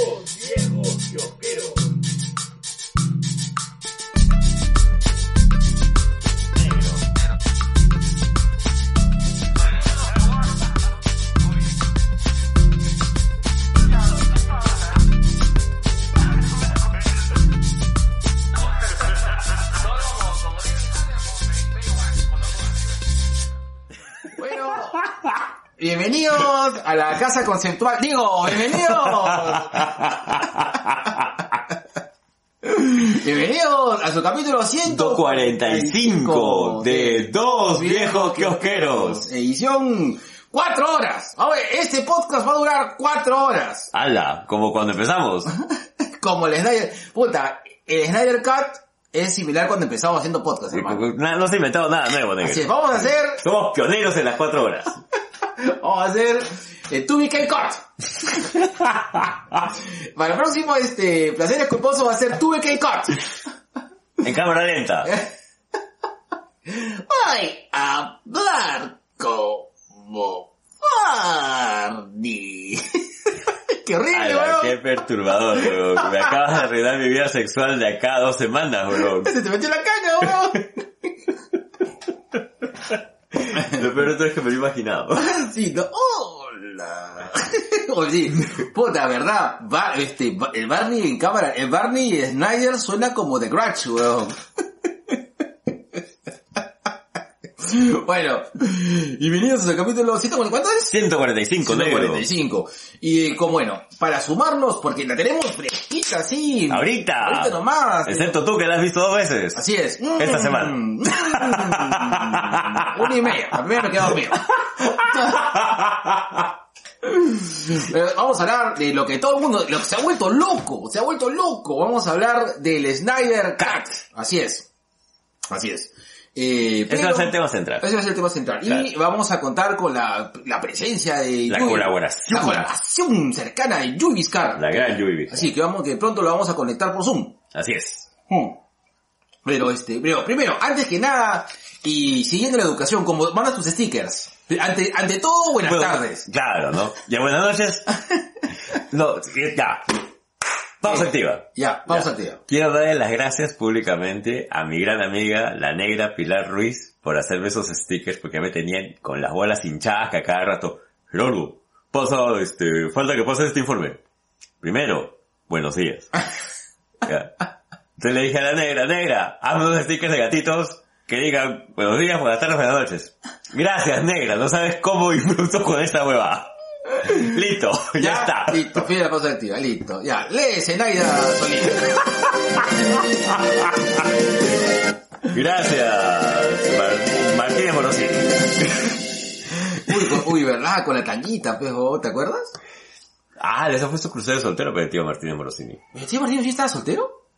Dos viejos conceptual. Digo, bienvenidos. bienvenidos a su capítulo 145 de Dos Viejos Kiosqueros. Edición 4 horas. A ver, este podcast va a durar 4 horas. ¡Hala! Como cuando empezamos. Como el Snyder. Puta, el Snyder Cut es similar cuando empezamos haciendo podcast, hermano. Na- No se ha inventado nada nuevo, negro. Así es, vamos a hacer, Somos pioneros en las cuatro horas. vamos a hacer el 2BK Cut. Para el próximo, este, placer culposo va a ser 2BK Cut. En cámara lenta. Voy a hablar como Barney. Qué horrible, weón. ¡Qué perturbador, weón! Me acabas de arruinar mi vida sexual de acá a dos semanas, weón. Se te metió la caña, weón. Lo peor de es que me lo he imaginado. Sí, no. Hola. Oye, puta, verdad. Ba- este, el Barney en cámara, el Barney Snyder suena como The Grudge, weón. Bueno, y bienvenidos al capítulo 100, ¿cuánto es? 145, negro. 145. Y eh, como bueno, para sumarnos, porque la tenemos fresquita así. Ahorita. Ahorita nomás. Excepto tú que la has visto dos veces. Así es. Esta Mm, semana. mm, Una y media. Primera me quedó dormido. Pero vamos a hablar de lo que todo el mundo, lo que se ha vuelto loco, se ha vuelto loco. Vamos a hablar del Snyder Cut. Así es. Así es. Eh, Ese va a ser el tema central. ese va a ser el tema central. Y vamos a contar con la, la presencia de La Yui- colaboración. La colaboración cercana de Yui Vizcarra. La gran Yubi. Así que vamos, que pronto lo vamos a conectar por Zoom. Así es. Hmm. Pero este, pero primero, antes que nada, y siguiendo la educación, como manda tus stickers. Ante, ante todo, buenas Bueno, tardes. Claro, ¿no? Ya buenas noches. No, ya. Pausa activa. Ya, al tío. Quiero darle las gracias públicamente a mi gran amiga, la negra Pilar Ruiz, por hacerme esos stickers porque me tenían con las bolas hinchadas que a cada rato, Gerardo, pasa, este, falta que pase este informe. Primero, buenos días. Ya. Entonces le dije a la negra, negra, hazme unos stickers de gatitos que digan buenos días, buenas tardes, buenas noches. Gracias, negra, no sabes cómo disfruto con esta hueva. Listo, ya, está. Listo, fin de la pausa activa, listo. Ya, lee Zenaida Solís. Gracias, Mar- Martínez Morosini. Uy, uy, ¿verdad? Con la tanguita, pues, oh, ¿te acuerdas? Ah, ese fue su crucero soltero, pero el tío Martínez Morosini. ¿El tío Martínez sí estaba soltero?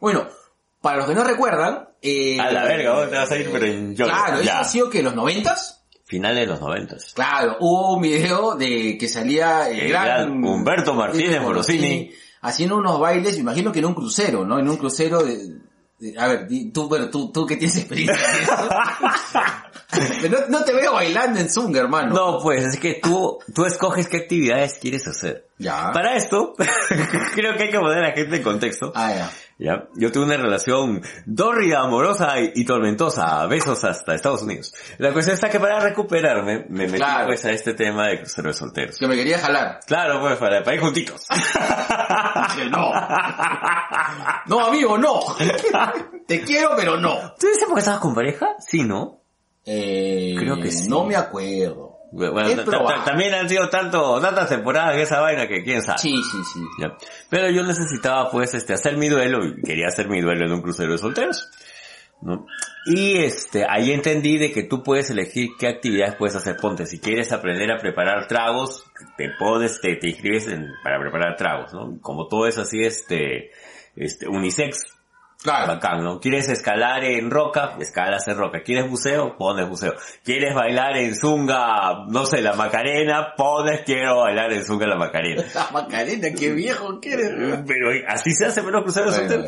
Bueno, para los que no recuerdan, eh... A la verga, vos te vas a ir, pero en yo. Claro, eso ha sido que en los noventas, Finales de los noventas. Claro, hubo un video de que salía el, El gran gran Humberto Martínez Morosini. haciendo unos bailes, me imagino que en un crucero, ¿no? En un crucero de, de- a ver, tú, bueno, tú, tú que tienes experiencia en eso. No, no te veo bailando en Zunga, hermano. No, pues es que tú, tú escoges qué actividades quieres hacer. Ya. Para esto, creo que hay que poner a la gente en contexto. Ah, ya. ¿ya? Yo tuve una relación dórrida, amorosa y, y tormentosa, besos hasta Estados Unidos. La cuestión está que para recuperarme, me metí Claro. pues a este tema de crucero de solteros. Que me quería jalar. Claro, pues para, para ir juntitos. Que no. No, amigo, no. Te quiero, pero no. ¿Tú dices porque estabas con pareja? Sí, ¿no? Eh, Creo que sí. No me acuerdo. Bueno, también han sido tanto, tantas temporadas de esa vaina que quién sabe. Sí, sí, sí. Ya. Pero yo necesitaba pues este hacer mi duelo y quería hacer mi duelo en un crucero de solteros. ¿no? Y este, ahí entendí de que tú puedes elegir qué actividades puedes hacer. Ponte, si quieres aprender a preparar tragos, te pones, te, te inscribes en- para preparar tragos, ¿no? Como todo es así, este, este, unisex, Claro. bacán, ¿no? ¿Quieres escalar en roca? Escalas en roca. ¿Quieres buceo? Pones buceo. ¿Quieres bailar en zunga, no sé, la macarena? Pones quiero bailar en zunga la macarena. La Macarena, qué viejo que eres. Pero así se hace menos cruceros Bueno.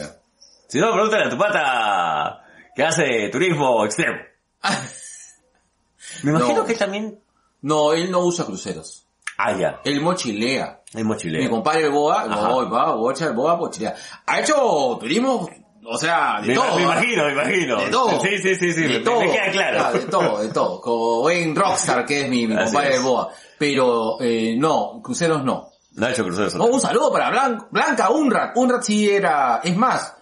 Si no, pregúntale a tu pata que hace turismo extremo. Me imagino No. que también... No, él no usa cruceros. Ah, ya. Él mochilea. Es Mi mochilero. compadre el Boa, va, bocha, el Boa mochilea. Ha hecho turismo, o sea, de Me, todo. me ¿eh? imagino, me imagino. De todo. Sí, sí, sí, sí. De Me, todo. me queda claro. Ah, de todo, de todo. Como buen rockstar que es mi, mi compadre el Boa. Pero, eh, no, cruceros no. No ha hecho cruceros. Oh, un saludo para Blan- Blanca Unrat. Unrat sí era, es más,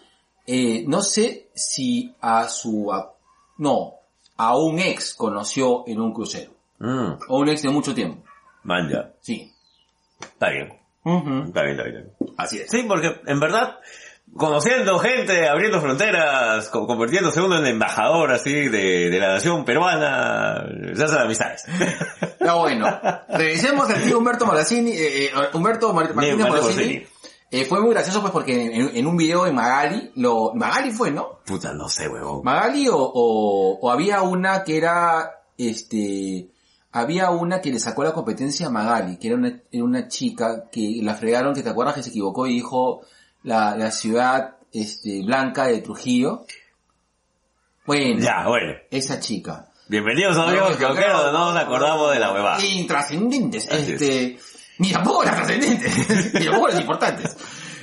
eh, no sé si a su, a- no, a un ex conoció en un crucero. Mm, O un ex de mucho tiempo. man, ya. Sí. Está bien. Está bien, está bien. está bien. Así es. Sí, porque en verdad, conociendo gente, abriendo fronteras, co- convirtiéndose uno en embajador así de, de la nación peruana, se hacen amistades. Está bueno. Regresemos al tío Humberto Moracini, eh, eh, Humberto Mar- Martínez. Eh, fue muy gracioso pues porque en, en un video en Magali, lo, Magali fue, ¿no? Puta, no sé, huevón. Magali o, o, o había una que era, este, había una que le sacó la competencia a Magali, que era una, era una chica que la fregaron, que te acuerdas que se equivocó y dijo la, la ciudad, este, blanca de Trujillo. Bueno, Ya, bueno. esa chica. Bienvenidos amigos, que aunque no nos acordamos de la huevada. Intrascendentes, Así este, ni tampoco las trascendentes, ni tampoco las importantes.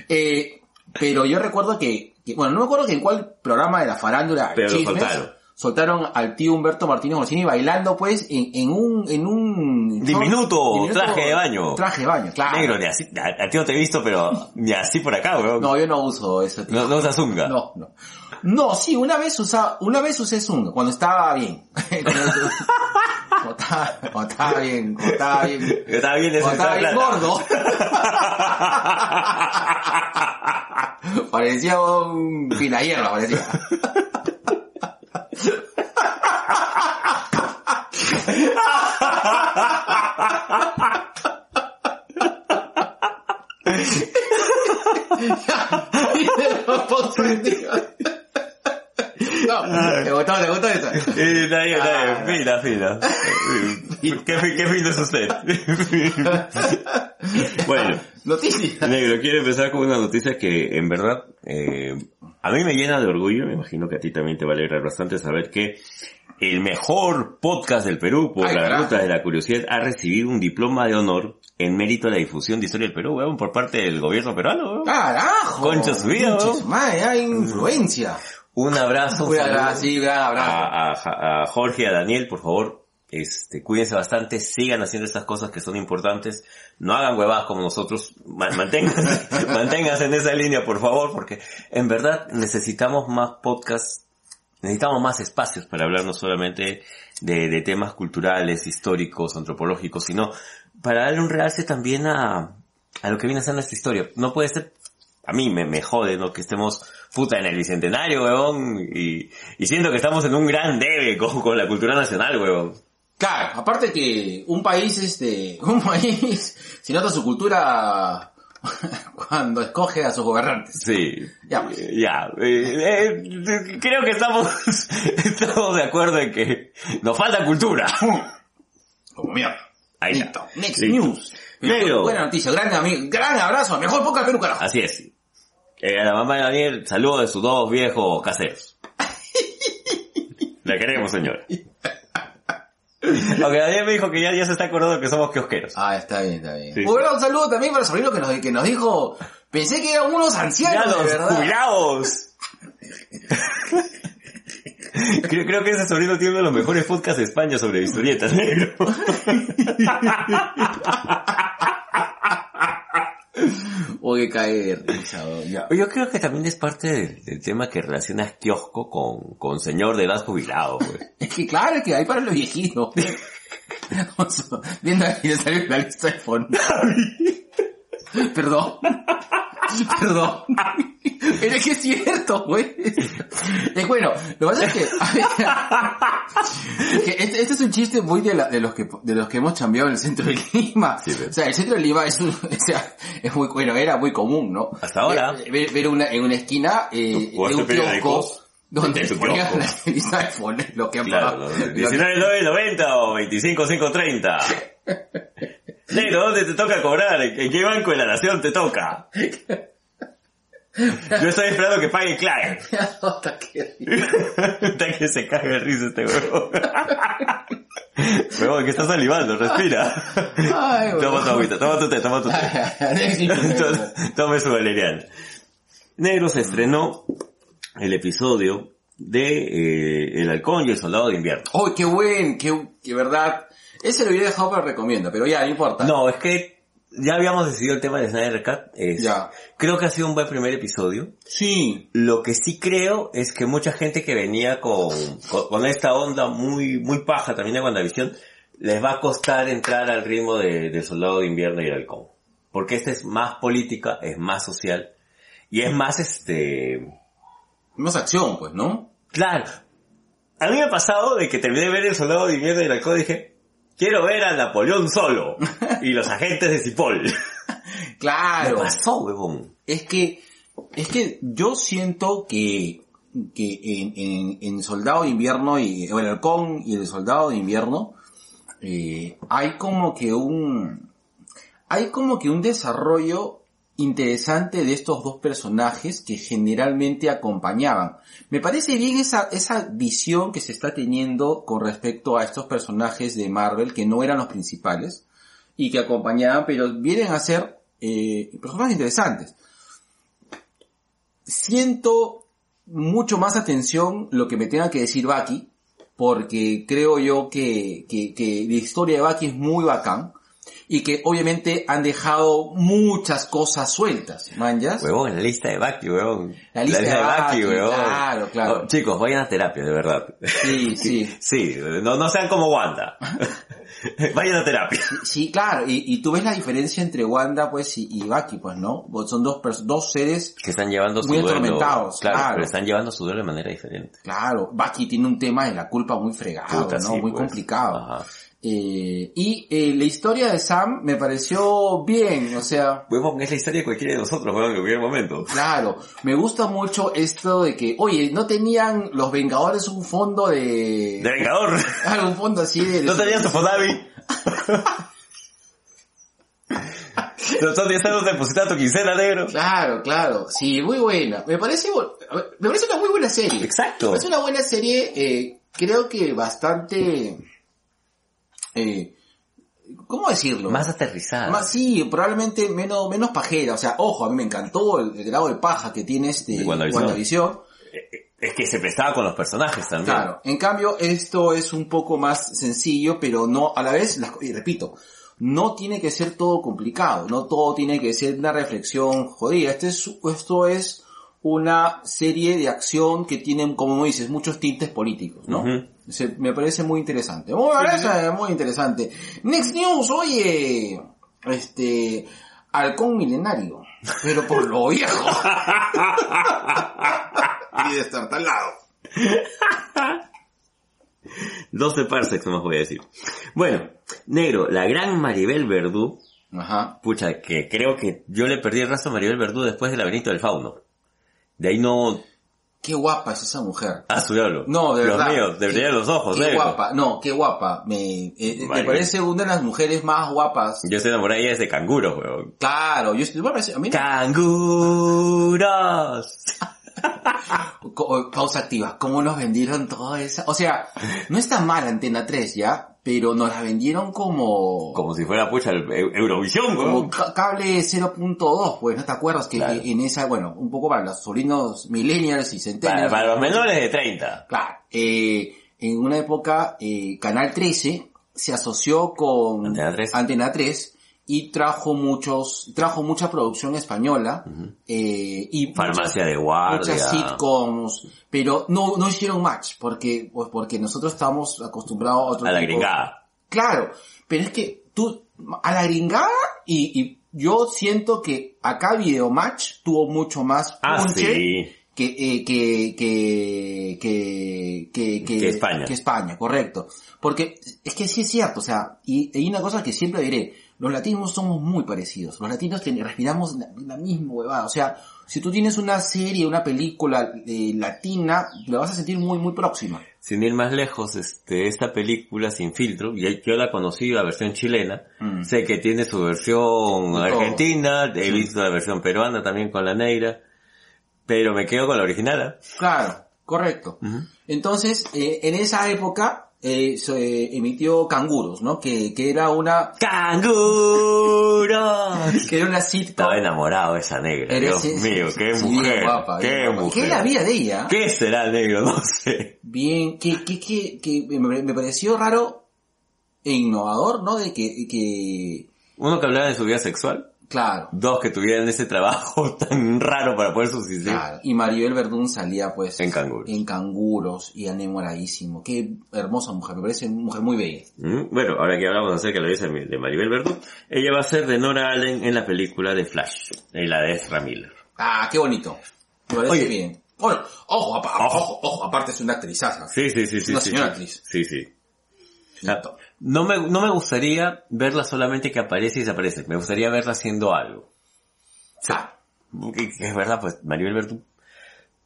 Eh, pero yo recuerdo que, que- bueno, no me acuerdo que en cuál programa de la farándula Pero Chismes. Soltaron al tío Humberto Martínez Morcini bailando pues en, en un, en un Diminuto traje de baño. Traje de baño, claro. Negro, ni así, a, a ti no te he visto, pero ni así por acá, weón. No, yo no uso tipo. No, no usas zunga. No, no. No, sí, una vez usa, una vez usé Zunga, cuando estaba bien. cuando, estaba, cuando estaba bien, cuando estaba bien. Estaba bien Cuando estaba bien gordo. parecía un pinahierba, parecía. No, te gustó, te gustó eso. Eh, Está bien, está bien. Fina, fina. Eh, ¿Qué, fi- qué fino es usted? bueno, Noticia. negro, quiero empezar con una noticia que en verdad eh, a mí me llena de orgullo, me imagino que a ti también te va a alegrar bastante saber que el mejor podcast del Perú por Ay, la ruta de la curiosidad ha recibido un diploma de honor en mérito a la difusión de historia del Perú, weón, por parte del gobierno peruano, weón. Carajo. Concha su vida, hay influencia. Un abrazo. Un abrazo, sí, gran abrazo. a, a- a Jorge y a Daniel, por favor, este, cuídense bastante, sigan haciendo estas cosas que son importantes, no hagan huevadas como nosotros, ma- manténganse, manténganse en esa línea, por favor, porque en verdad necesitamos más podcasts, necesitamos más espacios para hablar no solamente de, de temas culturales, históricos, antropológicos, sino para darle un realce también a, a lo que viene a ser nuestra historia. No puede ser, a mí me, me jode, ¿no? Que estemos puta en el bicentenario, huevón, y, y siento que estamos en un gran debe con, con la cultura nacional, huevón. Claro, aparte que un país, este, un país, si nota su cultura cuando escoge a sus gobernantes. Sí. Ya, pues. Eh, Ya. eh, eh, creo que estamos, estamos de acuerdo en que nos falta cultura. Como mierda. Ahí Listo. está. Next Listo. news. Negro. Buena noticia, gran amigo, gran abrazo, mejor poca Perú, carajo. Así es. Eh, a la mamá de Daniel, saludos de sus dos viejos caseros. La queremos, señora. Aunque Daniel me dijo que ya, ya se está acordando que somos kiosqueros. Ah, está bien, está bien. Sí. Bueno, un saludo también para el sobrino que nos, que nos dijo, pensé que eran unos ¡Ya ancianos, de los verdad. jubilados! creo, creo que ese sobrino tiene uno de los mejores podcasts de España sobre historietas, negro. Risa, weón, ya. Yo creo que también es parte del, del tema que relacionas kiosco con, con señor de edad jubilado, pues. Es que claro, es que hay para los viejitos. Viendo ahí le salió la lista de fondo. Perdón. Perdón. Pero es que es cierto, güey. Es bueno, lo que pasa es que, que este, este es un chiste muy de, la- de los que de los que hemos cambiado en el centro de Lima. Sí, o sea, el centro de Lima es un, o sea, es muy bueno, era muy común, ¿no? Hasta ahora. Ver, ver- ver una, en una esquina eh, de un kiosco donde tu ponían kiosco. la lista de fones, lo que han Claro, pagado. ¿no? 19.990 o 25.530. Negro, ¿dónde te toca cobrar? ¿En qué banco de la nación te toca? Yo estoy esperando que pague Clave. Hasta que- se cague de risa este huevo. Huevón, que estás salivando, respira. Ay, toma tu agüita, toma tu té, toma tu té. Tome su valeriano. Negro se estrenó el episodio de eh, El halcón y el soldado de invierno. ¡Oh, qué buen! ¡Qué, qué verdad! Ese lo hubiera dejado para recomienda, pero ya, no importa. No, es que ya habíamos decidido el tema de Snyder Cut. es- Ya. Creo que ha sido un buen primer episodio. Sí. Lo que sí creo es que mucha gente que venía con, con, con esta onda muy, muy paja también de WandaVision, les va a costar entrar al ritmo de, de Soldado de Invierno y el Halcón. Porque esta es más política, es más social, y es más este, Más acción, pues, ¿no? claro. A mí me ha pasado de que terminé de ver el Soldado de Invierno y el Halcón y dije, quiero ver a Napoleón solo, y los agentes de Cipoll. ¿Qué Claro. pasó, huevón? Es que, es que yo siento que, que en, en, en Soldado de Invierno y, bueno, el Halcón y el Soldado de Invierno, eh, hay como que un, hay como que un desarrollo interesante de estos dos personajes que generalmente acompañaban. Me parece bien esa, esa visión que se está teniendo con respecto a estos personajes de Marvel que no eran los principales y que acompañaban, pero vienen a ser eh, personajes interesantes. Siento mucho más atención lo que me tenga que decir Bucky, porque creo yo que, que, que la historia de Bucky es muy bacán y que obviamente han dejado muchas cosas sueltas, manjas. Huevón, la lista de Baki, huevón. La lista de Baki, huevón. claro, claro. Oh, chicos, vayan a terapia, de verdad. Sí, sí. Sí, no, no sean como Wanda. vayan a terapia. Sí, claro, y, y tú ves la diferencia entre Wanda, pues, y, y Bucky, pues, ¿no? Son dos, dos seres, Que están llevando su Muy duelo. atormentados, claro, claro. pero están llevando su duelo de manera diferente. claro, Bucky tiene un tema de la culpa muy fregado, Puta, ¿no? sí, muy pues. complicado. Ajá. Eh, y eh, la historia de Sam me pareció bien, o sea, Huevón, es la historia de cualquiera de nosotros, huevón, en cualquier momento. claro, me gusta mucho esto de que, oye, no tenían los Vengadores un fondo de... De Vengador. Ah, un fondo así de... ¿No tenías tu Fonavi? Nosotros ya estamos depositando tu quincena, negro. Claro, claro, sí, muy buena. Me parece, me parece una muy buena serie. Exacto. Parece una buena serie, eh, creo que bastante, eh, ¿cómo decirlo? Más aterrizada. Más, sí, probablemente menos, menos pajera. O sea, ojo, a mí me encantó el, el grado de paja que tiene este. WandaVision. Es que se prestaba con los personajes también. Claro. En cambio, esto es un poco más sencillo, pero no, a la vez, las- y repito, no tiene que ser todo complicado, no todo tiene que ser una reflexión jodida. Este es, esto es una serie de acción que tiene, como dices, muchos tintes políticos, ¿no? Se- me parece muy interesante. Muy, parece muy interesante. Next News, oye, este, halcón milenario, pero por lo viejo. y de estar talado. 12 parsecs nomás voy a decir. Bueno, negro, la gran Maribel Verdú, Ajá. pucha, que creo que yo le perdí el rastro a Maribel Verdú después del laberinto del fauno. De ahí no... Qué guapa es esa mujer. Ah, su diablo. No, de Los verdad. míos, de brillar los ojos, Qué negro. guapa. No, qué guapa. Me, eh, me Vale. parece una de las mujeres más guapas. Yo estoy enamorada de ella desde canguro, weón. Claro, yo estoy, a mí no- ¡Canguros! Pausa activa, ¿cómo nos vendieron toda esa? O sea, no está mal Antena 3 ya, pero nos la vendieron como, Como si fuera, pucha, el Eu- Eurovisión, como cable 0.2, pues, ¿no te acuerdas que Claro. en esa, bueno, un poco para los sobrinos millennials y Para, centennials. para los menores de 30. Claro, eh, en una época, eh, Canal 13 se asoció con Antena 3. Antena 3 y trajo muchos, trajo mucha producción española, eh, y Farmacia muchas- de guardia. muchas sitcoms, pero no, no hicieron match, porque, pues porque nosotros estamos acostumbrados a otro A la tipo- gringada. Claro, pero es que tú, a la gringada, y, y yo siento que acá Videomatch tuvo mucho más Ah, punche sí. que, eh, que, que, que, que, Que España. que España, correcto. Porque es que sí es cierto, o sea, y hay una cosa que siempre diré, los latinos somos muy parecidos, los latinos respiramos la, la misma huevada, o sea, si tú tienes una serie, una película eh, latina, la vas a sentir muy, muy próxima. Sin ir más lejos, este, esta película sin filtro, y yo la conocí la versión chilena, Mm. sé que tiene su versión argentina, he visto la versión peruana también con la negra, pero me quedo con la original. ¿ah? Claro, correcto. Entonces, eh, en esa época, eh, se, eh, emitió Canguros, ¿no? Que, que era una, ¡Canguros! que era una sitcom. Estaba enamorado de esa negra. Era- Dios mío, sí, qué sí, mujer. bien guapa, bien qué guapa. mujer. ¿Qué es la vida de ella? ¿Qué será el negro? No sé. Bien, que, que, que, que me, me pareció raro e innovador, ¿no? De que, que, Uno que hablaba de su vida sexual. Claro, Dos que tuvieran ese trabajo tan raro para poder subsistir. claro. Y Maribel Verdún salía pues En Canguros. en canguros y enamoradísimo. Qué hermosa mujer, me parece una mujer muy bella. Mm, Bueno, ahora que hablamos acerca de Maribel Verdú, ella va a ser de Nora Allen en la película de Flash, en la de Ezra Miller. Ah, qué bonito. Me parece Oye. bien. Bueno, ojo, ojo, ojo, aparte es una actrizaza. Sí, sí, sí, sí. Una sí, señora sí. actriz. Sí, sí. Ah, No me, no me gustaría verla solamente que aparece y desaparece. Me gustaría verla haciendo algo. Que es verdad, pues Maribel Verdú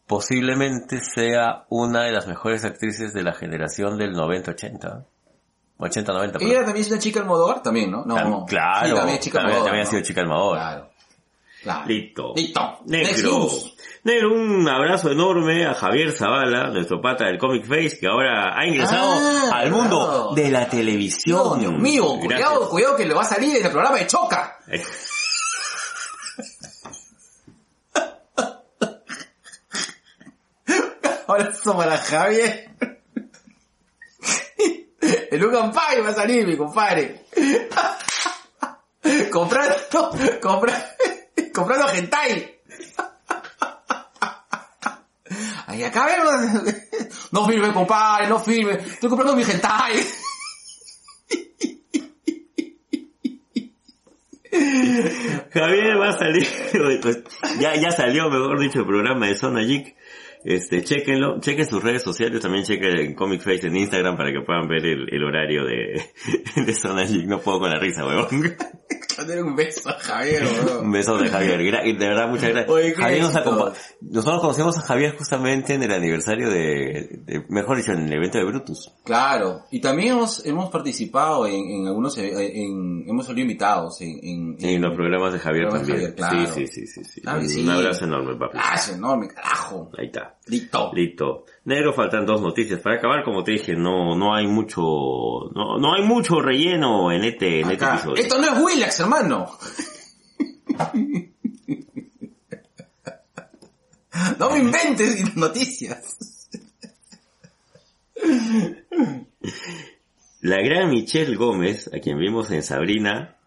posiblemente sea una de las mejores actrices de la generación del 90-80. 80-90, Ella perdón. también es una chica Almodóvar, también, ¿no? No, Tam- no. claro, Sí, también es chica también- Almodóvar, también ha sido chica Almodóvar. Claro. Claro. Listo. Listo. Negro. Negro, un abrazo enorme a Javier Zavala, nuestro pata del Comic Face, que ahora ha ingresado Ah, al mundo claro. de la televisión. Dios mío, cuidado, cuidado que le va a salir en el programa de Choca. Ahora somos la Javier. El Lucan Pai va a salir, mi compadre. comprando, comprando, comprando hentai. Ay, acá vemos. No firme, compadre, no firme. Estoy comprando mi hentai. Javier va a salir, ya, ya salió, mejor dicho, el programa de Zona Geek. Este, chequenlo, chequen sus redes sociales, también chequen Comic Face en Instagram para que puedan ver el, el horario de, de Zona Geek. No puedo con la risa, weón. Dale un beso a Javier, Un weón. beso de Javier. De verdad, muchas gracias. Oye, Javier nos éxito. acompa- Nosotros conocemos a Javier justamente en el aniversario de, de- mejor dicho, en el evento de Brutus. Claro, y también hemos, hemos participado en, en algunos, eh, en, hemos salido invitados en, en, los programas de Javier Programas de también. Javier, claro. Sí, sí, sí, sí, sí. Que Un sí. abrazo enorme, papi. Gracias, enorme, carajo. Ahí está. Listo. Listo. Negro, faltan dos noticias para acabar. Como te dije, no, no hay mucho, no, no hay mucho relleno en este, en este episodio. Esto no es Willax, hermano. No me inventes noticias. La gran Michelle Gómez, a quien vimos en Sabrina,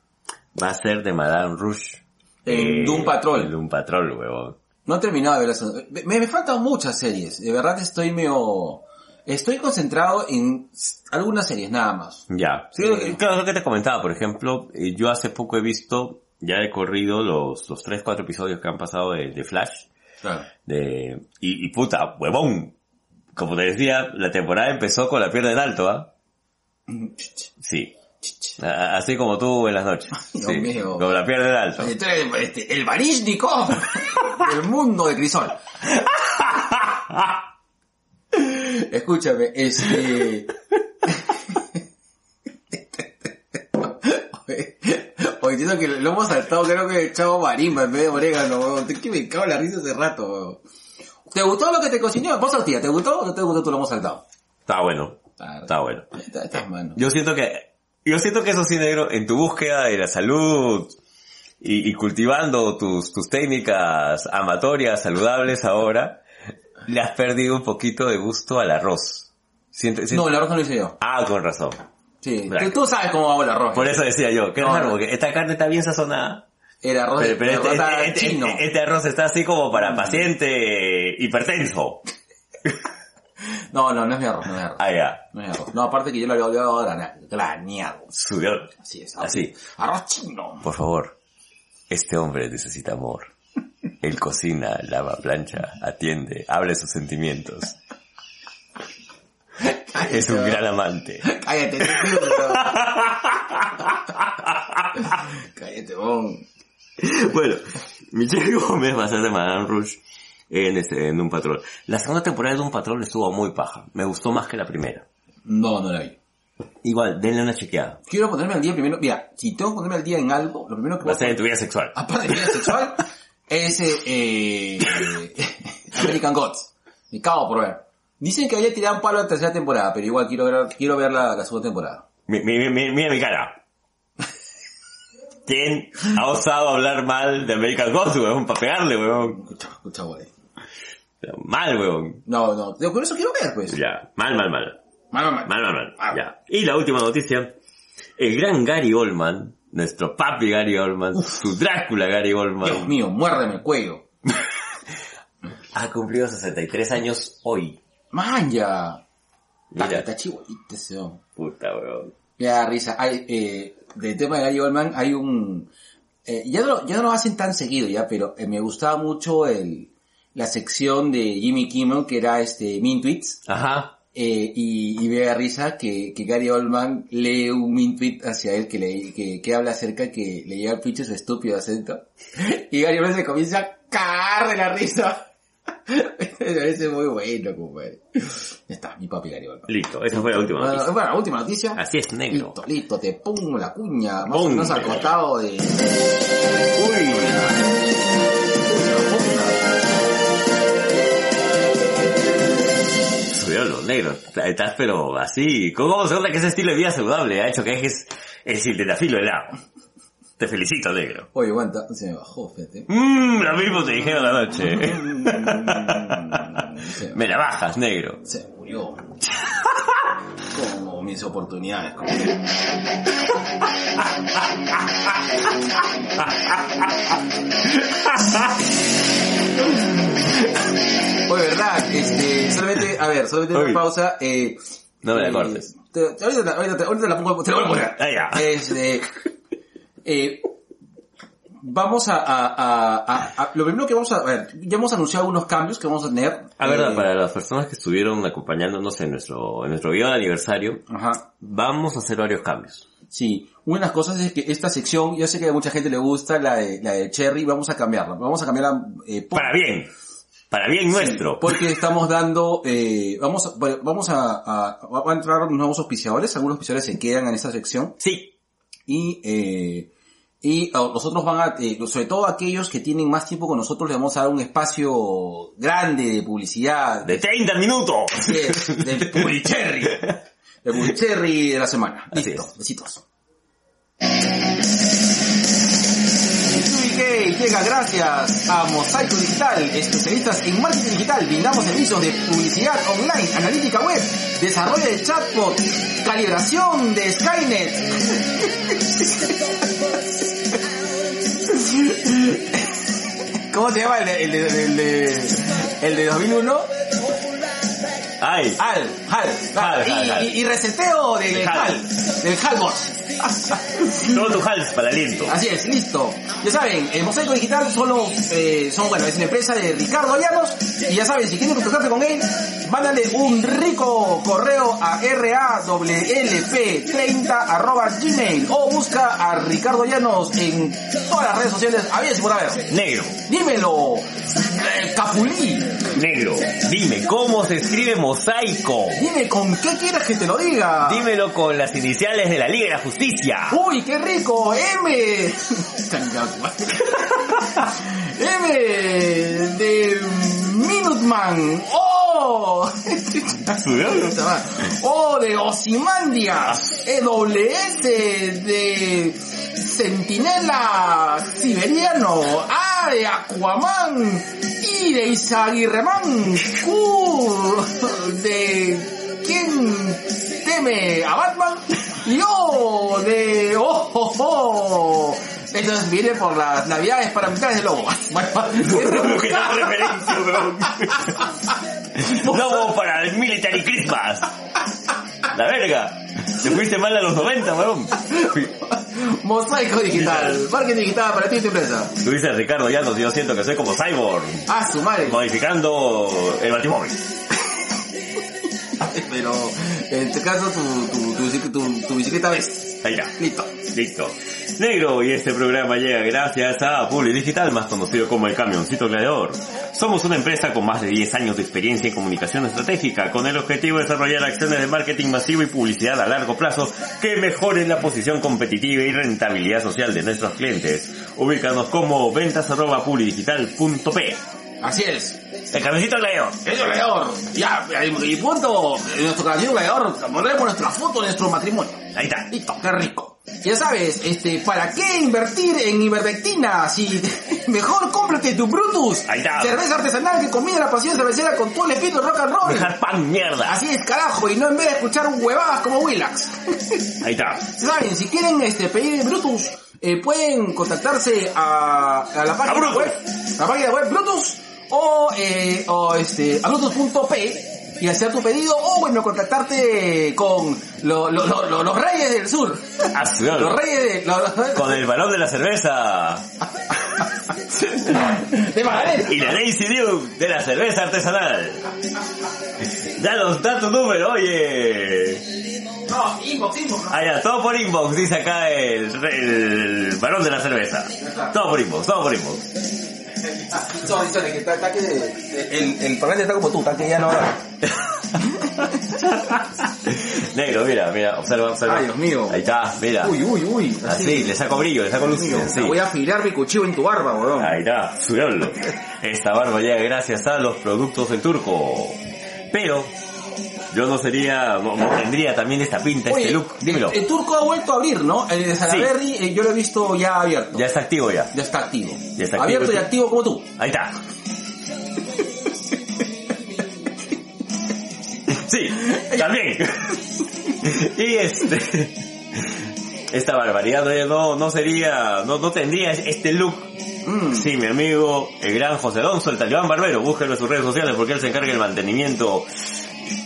va a ser de Madame Rouge. En Doom Patrol. En Doom Patrol, huevón. No he terminado de ver las... Me, me faltan muchas series. De verdad estoy medio... Estoy concentrado en algunas series nada más. Ya. Sí, claro, lo que te comentaba, por ejemplo, eh, yo hace poco he visto, ya he corrido los, los tres, cuatro episodios que han pasado de, de Flash, Claro. de, y, y puta, huevón. Como te decía, la temporada empezó con la pierna en alto, ¿ah? Sí. Así como tú en las noches. Dios Sí. mío. Con la alto. Este, este, el Baryshnikov del mundo de Crisol. Escúchame, este... Oye, entiendo que lo hemos saltado, creo que el chavo marimba en vez de orégano, weón. Que me cago en la risa hace rato, weón. ¿Te gustó lo que te cocinó? Vos tía, ¿te gustó o no te gustó? Tú lo hemos saltado. Está bueno. Está bueno. Está, está mano. Yo siento que, yo siento que eso sí, negro, en tu búsqueda de la salud y, y cultivando tus, tus técnicas amatorias, saludables ahora, le has perdido un poquito de gusto al arroz. Siento- siento- No, el arroz no lo hice yo. Ah, con razón. Sí, tú, tú sabes cómo hago el arroz. Por eso decía yo, qué No, raro, no. porque esta carne está bien sazonada, El arroz pero, este, este- este- chino. este arroz está así como para paciente hipertenso. No, no, no es mi arroz, no es mi arroz. Ah, ya. No es mi arroz. No, aparte que yo lo había olvidado grana- graneado. Sudor. Así es. Así. Arroz chino. Por favor, este hombre necesita amor. Él cocina, lava, plancha, atiende, abre sus sentimientos. Es un gran amante. Cállate. Cállate, bon. Bueno, Michelle Gómez va a ser de Madame Rouge en, este, en un patrón. La segunda temporada de un patrón estuvo muy paja. Me gustó más que la primera. No, no la vi. Igual, denle una chequeada. Quiero ponerme al día primero. Mira, si tengo que ponerme al día en algo, lo primero que Va a ser en tu vida sexual. aparte de vida sexual, es eh, eh, American Gods. Me cago por ver. Dicen que había tirado un palo en la tercera temporada, pero igual quiero ver, quiero ver la, la segunda temporada. Mi- mi- mi- mira mi cara. ¿Quién ha osado hablar mal de American Gods, weón? Para pegarle, weón. Escucha, escucha, Mal, weón. No, no, yo por eso quiero ver, pues. Ya, mal, mal, mal. Mal, mal, mal. Mal, mal, mal. Ah. Ya. Y la última noticia. El gran Gary Oldman, nuestro papi Gary Oldman, su Drácula Gary Oldman, Dios mío, muérdeme el cuello. ha cumplido 63 años hoy. Man, ya. Está, Mira, está chihuahita ese puta, weón. Da risa. Hay, eh, del tema de Gary Oldman hay un... eh, ya, no, lo- ya no lo hacen tan seguido ya, pero eh, me gustaba mucho el, la sección de Jimmy Kimmel que era este Mean Tweets. Ajá. Eh, y, y da risa que, que Gary Oldman lee un mean tweet hacia él que, le, que, que habla acerca que le llega el pinche su estúpido acento. Y Gary Oldman se comienza a cagar de la risa. Me parece muy bueno, compadre. Ya está, mi papi Gary Oldman. Listo, esa fue la última noticia. bueno, última noticia. Así es, negro. Listo, listo, te pongo la cuña. Más o menos al costado de... Uy. Subieron los negros. Estás pero así. ¿Cómo se nota que ese estilo de vida saludable ha hecho que dejes el sildenafilo helado? Te felicito, negro. Oye, aguanta, se me bajó, fíjate. Mmm, lo mismo te dijeron anoche. se, Me la bajas, negro. se murió. Como mis oportunidades. como- Oye, verdad, este, solamente, a ver, solamente Uy. una pausa, eh, No me la eh, cortes. te- te- ahorita, ahorita, te- ahorita la pongo, te la voy a poner. Ah, ya. Este, eh, vamos a, a, a, a- a- lo primero que vamos a, a ver, ya hemos anunciado unos cambios que vamos a tener. A verdad, eh, para las personas que estuvieron acompañándonos en nuestro, en nuestro video de aniversario, Ajá. vamos a hacer varios cambios. Sí, una de las cosas es que esta sección, yo sé que a mucha gente le gusta la de, la de Cherry, vamos a cambiarla. Vamos a cambiarla, eh, por- Para bien. Para bien nuestro. porque estamos dando, eh, vamos, a- vamos a, a, a entrar nuevos auspiciadores, algunos auspiciadores se quedan en esta sección Sí. y, eh, y nosotros van a, eh, sobre todo aquellos que tienen más tiempo con nosotros, le vamos a dar un espacio grande de publicidad, De 30 minutos. Así es, del Puricherry. El Puricherry de la semana. Listo, es. besitos. UBK llega gracias a Mosaico Digital, especialistas en marketing digital, brindamos servicios de publicidad online, analítica web, desarrollo de chatbot, calibración de Skynet. ¿Cómo se llama el de, el de, el de, el de 2001? Ay. Al, Hal, Hal, y, Hal, Hal. y- y reseteo del Hal. Hal, del Halbot. Todo tu hals para aliento. Así es, listo. Ya saben, el Mosaico Digital solo, eh, son, bueno, es una empresa de Ricardo Llanos, y ya saben, si quieren contactarse con él, mándale un rico correo a rawlp30 arroba gmail, o busca a Ricardo Llanos en todas las redes sociales, a ver si por haber. Negro. Dímelo, eh, Capulí, Negro. Dime, ¿cómo se escribe mosaico? dime con qué quieres que te lo diga. Dímelo con las iniciales de la Liga de la Justicia. ¡Uy, qué rico! ¡M! ¡M! De Minuteman. ¡Oh! ¡Oh, de Osimandia! EWS de Centinela Siberiano. ¡Ah, de Aquaman! Y de Isaguirreman. ¡Q! De... ¿Quién teme a Batman? Y oh, de... ¡Oh, oh, oh! Entonces viene por las navidades para mitades de lobo. Lo que da referencia, weón. Lobo para el Military Christmas. La verga. Te fuiste mal a los 90, weón. Mosaico digital. Marketing digital para ti y tu empresa. Tú dices Ricardo Llanos, yo siento que soy como Cyborg. Ah, su madre. Modificando el batimóvil. Pero en este caso tu, tu, tu, bicic- tu- tu bicicleta ves. Ahí está. Listo. Listo. Negro, y este programa llega gracias a Publi Digital, más conocido como el Camioncito Gladiador. Somos una empresa con más de 10 años de experiencia en comunicación estratégica, con el objetivo de desarrollar acciones de marketing masivo y publicidad a largo plazo que mejoren la posición competitiva y rentabilidad social de nuestros clientes. Ubícanos como ventas arroba publidigital.p. Así es. El cabecito gladiador. El gladiador. Ya, y punto. Nuestro caballero gladiador. Ponemos nuestra foto de nuestro matrimonio. Ahí está. Listo, qué rico. Ya sabes, este, ¿para qué invertir en ivermectina si mejor cómprate tu Brutus? Ahí está. Cerveza artesanal que combina la pasión cervecera con todo el espíritu rock and roll. Dejar pan mierda. Así es, carajo, y no en vez de escuchar huevadas como Willax. Ahí está. Saben, si quieren este, pedir Brutus, eh, pueden contactarse a, a la página web, la página web Brutus o, eh, o este, a y hacer tu pedido o bueno, contactarte con lo- lo- lo- lo- los reyes del sur. Es. Los reyes de, Con el balón de la cerveza. de Magdalena. Y la Daisy Duke de la cerveza artesanal. Ya nos da tu número, oye. No, inbox, inbox. Ah, ya, todo por inbox, dice acá el, el varón de la cerveza. Todo por inbox, todo por inbox. Sorry, sorry, que está, está que el, el parlante está como tú, está que ya no va. Negro, mira, mira, observa, observa. Ay, Dios mío. Ahí está, mira. Uy, uy, uy. Así, le saco brillo, le saco luz. Sí. Voy a afilar mi cuchillo en tu barba, weón. Ahí está, subiólo. Esta barba llega gracias a los productos del turco. Pero, yo no sería, no, no tendría también esta pinta, este Oye, look. Dímelo. El, el turco ha vuelto a abrir, ¿no? El de Salaberry eh, yo lo he visto ya abierto. Ya está activo ya. Ya está activo. Ya está activo, abierto y sí. activo como tú. Ahí está. Sí, también. Y este... Esta barbaridad no, no sería, no, no tendría este look Mm. Sí, mi amigo, el gran José Alonso, el talibán barbero, búsquenlo en sus redes sociales porque él se encarga del mantenimiento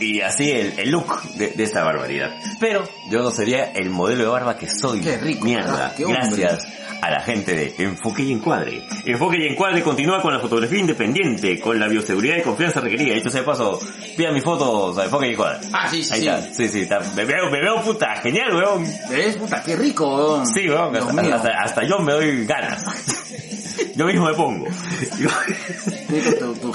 y así el, el look de, de esta barbaridad. Pero yo no sería el modelo de barba que soy. Qué rico, Mierda. Gracias a la gente de Enfoque y Encuadre. Enfoque y Encuadre continúa con la fotografía independiente, con la bioseguridad y confianza requerida. Dicho sea de paso, pida mis fotos a Enfoque y Encuadre. Ah, sí, sí, Ahí sí. está. Sí, sí, está. Me veo, me veo puta, genial, weón. ¿Ves? Puta, qué rico, weón. Sí, weón, hasta, mío. hasta, hasta yo me doy ganas. Yo mismo me pongo. Tu, tu.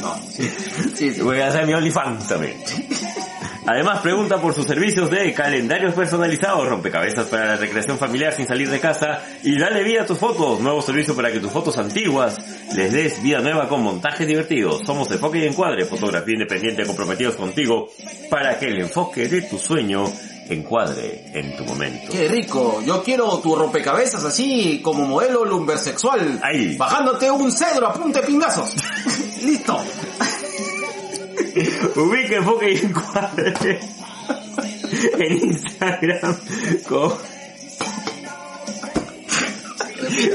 No, sí. Sí, sí. Voy a hacer mi OnlyFans también. Además pregunta por sus servicios de calendarios personalizados, rompecabezas para la recreación familiar sin salir de casa y dale vida a tus fotos. Nuevo servicio para que tus fotos antiguas les des vida nueva con montajes divertidos. Somos Enfoque y Encuadre, fotografía independiente comprometidos contigo para que el enfoque de tu sueño encuadre en tu momento. Qué rico. Yo quiero tu rompecabezas así como modelo lumbersexual. Ahí. Bajándote un cedro a punta de pingazos. Listo. Ubica enfoque y encuadre en Instagram como,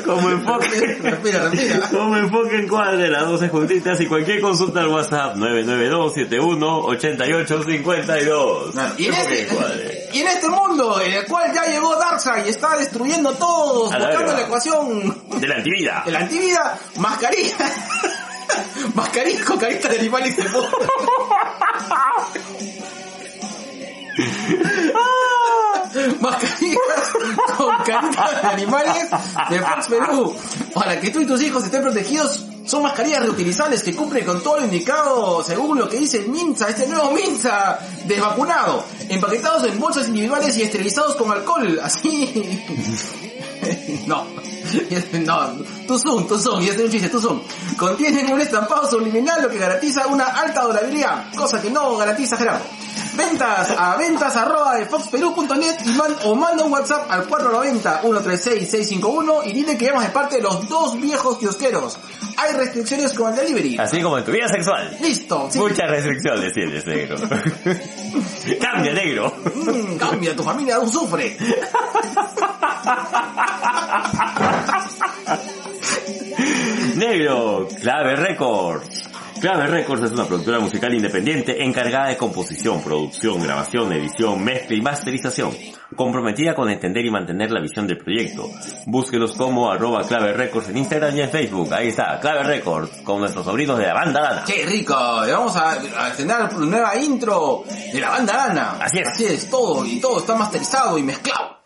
como enfoque Respira, respira. como enfoque encuadre las 12 juntitas y cualquier consulta al WhatsApp 992-71-8852 Claro, Y en, este, y en este mundo en el cual ya llegó Darkseid y está destruyendo todo, A la buscando la ecuación de la antivida de la antivida, mascarilla. Mascarilla con caritas de animales de. Mascarillas con caritas de animales de Fox Perú. Para que tú y tus hijos estén protegidos, son mascarillas reutilizables que cumplen con todo lo indicado según lo que dice el Minza, este nuevo Minza desvacunado, empaquetados en bolsas individuales y esterilizados con alcohol, así. No, no, tu zoom, tu zoom, y este es un chiste, tu zoom. Contienen un estampado subliminal lo que garantiza una alta durabilidad, cosa que no garantiza Gerardo. Ventas a ventas arroba de foxperú.net y man- o manda un WhatsApp al 490-136-651 y dile que llamas de parte de los dos viejos kiosqueros. Hay restricciones con el delivery. así como en tu vida sexual Listo, sí. muchas restricciones tienes negro cambia negro Mm, cambia, tu familia aún sufre. Negro, Clave Records. Clave Records es una productora musical independiente encargada de composición, producción, grabación, edición, mezcla y masterización, comprometida con entender y mantener la visión del proyecto. Búsquelos como arroba Clave Records en Instagram y en Facebook. Ahí está, Clave Records, con nuestros sobrinos de la banda Lana. ¡Qué rico! Vamos a, a la nueva intro de la banda Ana. Así es. Así es, todo, y todo está masterizado y mezclado.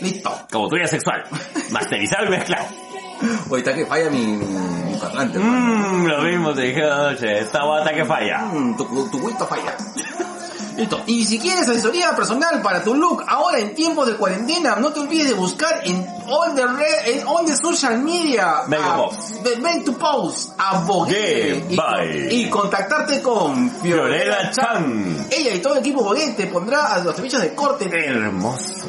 Listo. Como tuya sexual, masterizado y mezclado. Oye, está que falla mi, parlante. Mmm, lo mismo te dije anoche, esta bata que falla. Mm, tu, tu guito falla. Listo. Y si quieres asesoría personal para tu look ahora en tiempos de cuarentena, no te olvides de buscar en all the, re- en all the social media Make a a- post. de Make to Post a Yeah, y, bye. y contactarte con Fiorella Chan. Ella y todo el equipo Boguete pondrá a los servicios de corte Hermoso.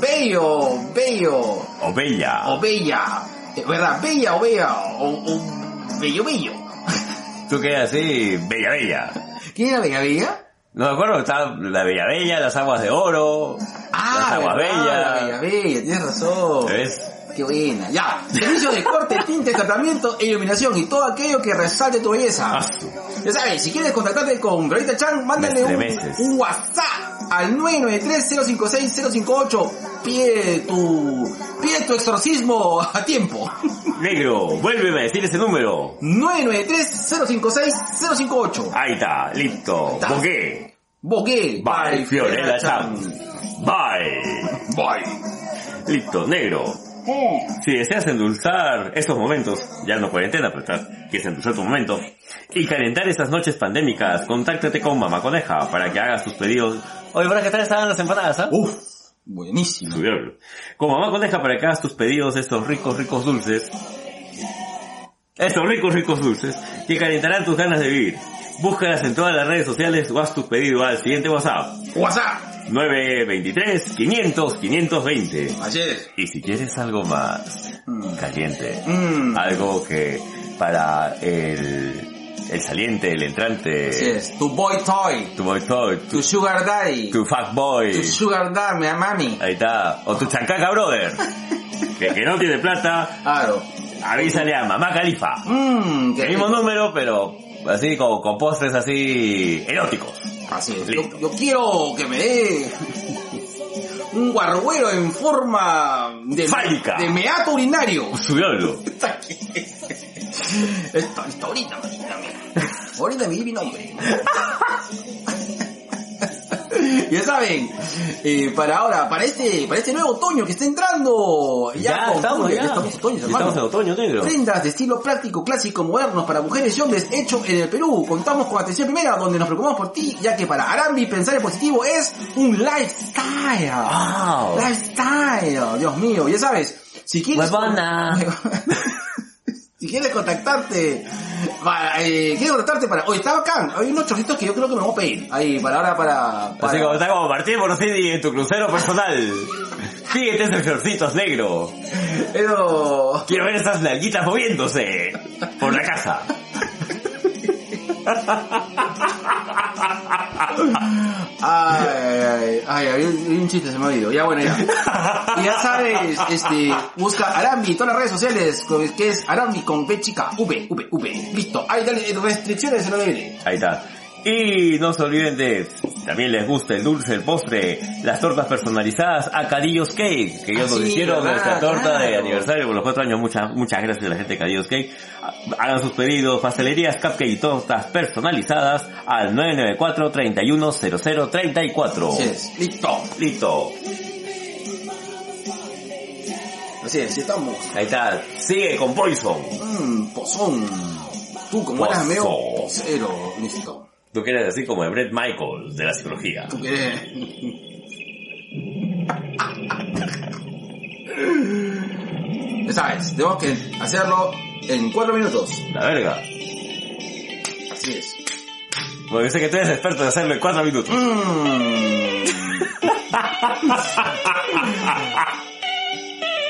bello, bello O bella. o bella, ¿verdad? Bella o bella o, o bello bello. Tú quedas así, bella bella. ¿Quién era Bella Bella? No me acuerdo, está la bella bella, las aguas de oro, las aguas bellas. la Bella Bella, tienes razón. ¿Ves? Qué buena. Ya. Servicio de corte, tinte, tratamiento e iluminación y todo aquello que resalte tu belleza. Ya sabes, si quieres contactarte con Glorita Chan, mándale un, WhatsApp al 993-056-058. Pide tu, pide tu exorcismo a tiempo. Negro, vuélveme a decir ese número. 993-056-058. Ahí está, listo. Bogué. Bogué. Bye, Fiorella Chan. Bye. Bye. Listo, negro. Si deseas endulzar estos momentos, ya no cuarentena, pero estás- quieres endulzar tu momento, y calentar esas noches pandémicas, contáctate con Mamá Coneja para que hagas tus pedidos. Oye, ¿verdad qué tal estaban las empanadas, ah? Uf. Buenísimo. Con Mamá Coneja para que hagas tus pedidos de estos ricos, ricos dulces. Estos ricos, ricos dulces que calentarán tus ganas de vivir. Búscalas en todas las redes sociales o haz tu pedido al siguiente WhatsApp. WhatsApp. 923 500 520. Ayer. Y si quieres algo más Mm. caliente, Mm. algo que para el, el saliente, el entrante, Así es. Tu boy toy. tu boy toy, tu, Tu sugar daddy. tu fuck boy, Tu sugar daddy, mi mami. ahí está, o tu chancaca brother, que, que no tiene plata, Claro. avísale a mamá califa. Mmm, El mismo número, pero así con, con postres así eróticos. Así es. Listo. Yo, yo quiero que me dé un guarruero en forma de, Fálica. de meato urinario. Su diablo. Esto, esto, ahorita, ahorita, mira. Ahorita me di mi nombre. Ya saben, eh, para ahora, para este, para este nuevo otoño que está entrando, Ya, estamos, ya. estamos otoño, hermano. Estamos en otoño, negro. Prendas de estilo práctico, clásico, modernos para mujeres y hombres hecho en el Perú. Contamos con atención primera donde nos preocupamos por ti, ya que para Arambi pensar en positivo es un lifestyle. Wow. Lifestyle, Dios mío, ya sabes, si quieres... Huevona. si quieres contactarte para, eh, quieres contactarte para... Oye, está bacán, hay unos chorritos que yo creo que me voy a pedir. Ahí, para ahora, para... para- Así como está como Martín Borosini en tu crucero personal. Síguete esos shortcitos negro. Pero... Quiero ver esas nalguitas moviéndose por la casa. Ay, ay, ay, ay, un chiste, se me ha olvidado. Ya, bueno, ya. Y ya sabes, este, busca Arambi todas las redes sociales, que es Arambi con B chica, V, V, V. Listo. Ahí dale restricciones en lo libre. Ahí está. Y no se olviden de, también les gusta el dulce, el postre, las tortas personalizadas a Cadillos Cake, que ellos Ah, nos sí, hicieron ¿verdad? nuestra torta de aniversario por los cuatro años. Muchas, muchas gracias a la gente de Cadillos Cake. Hagan sus pedidos, pastelerías, cupcake y tortas personalizadas al 994 310034 Así es. Listo. Listo. Así es, estamos. Ahí está. Sigue con Poison. Mmm, pozón. Tú como eras medio posero. Listo. Tú que eres así como el Brett Michael de la psicología. Tú. Ya sabes, tenemos que hacerlo en cuatro minutos. La verga. Así es. Porque yo sé que tú eres experto en hacerlo en cuatro minutos. Mm.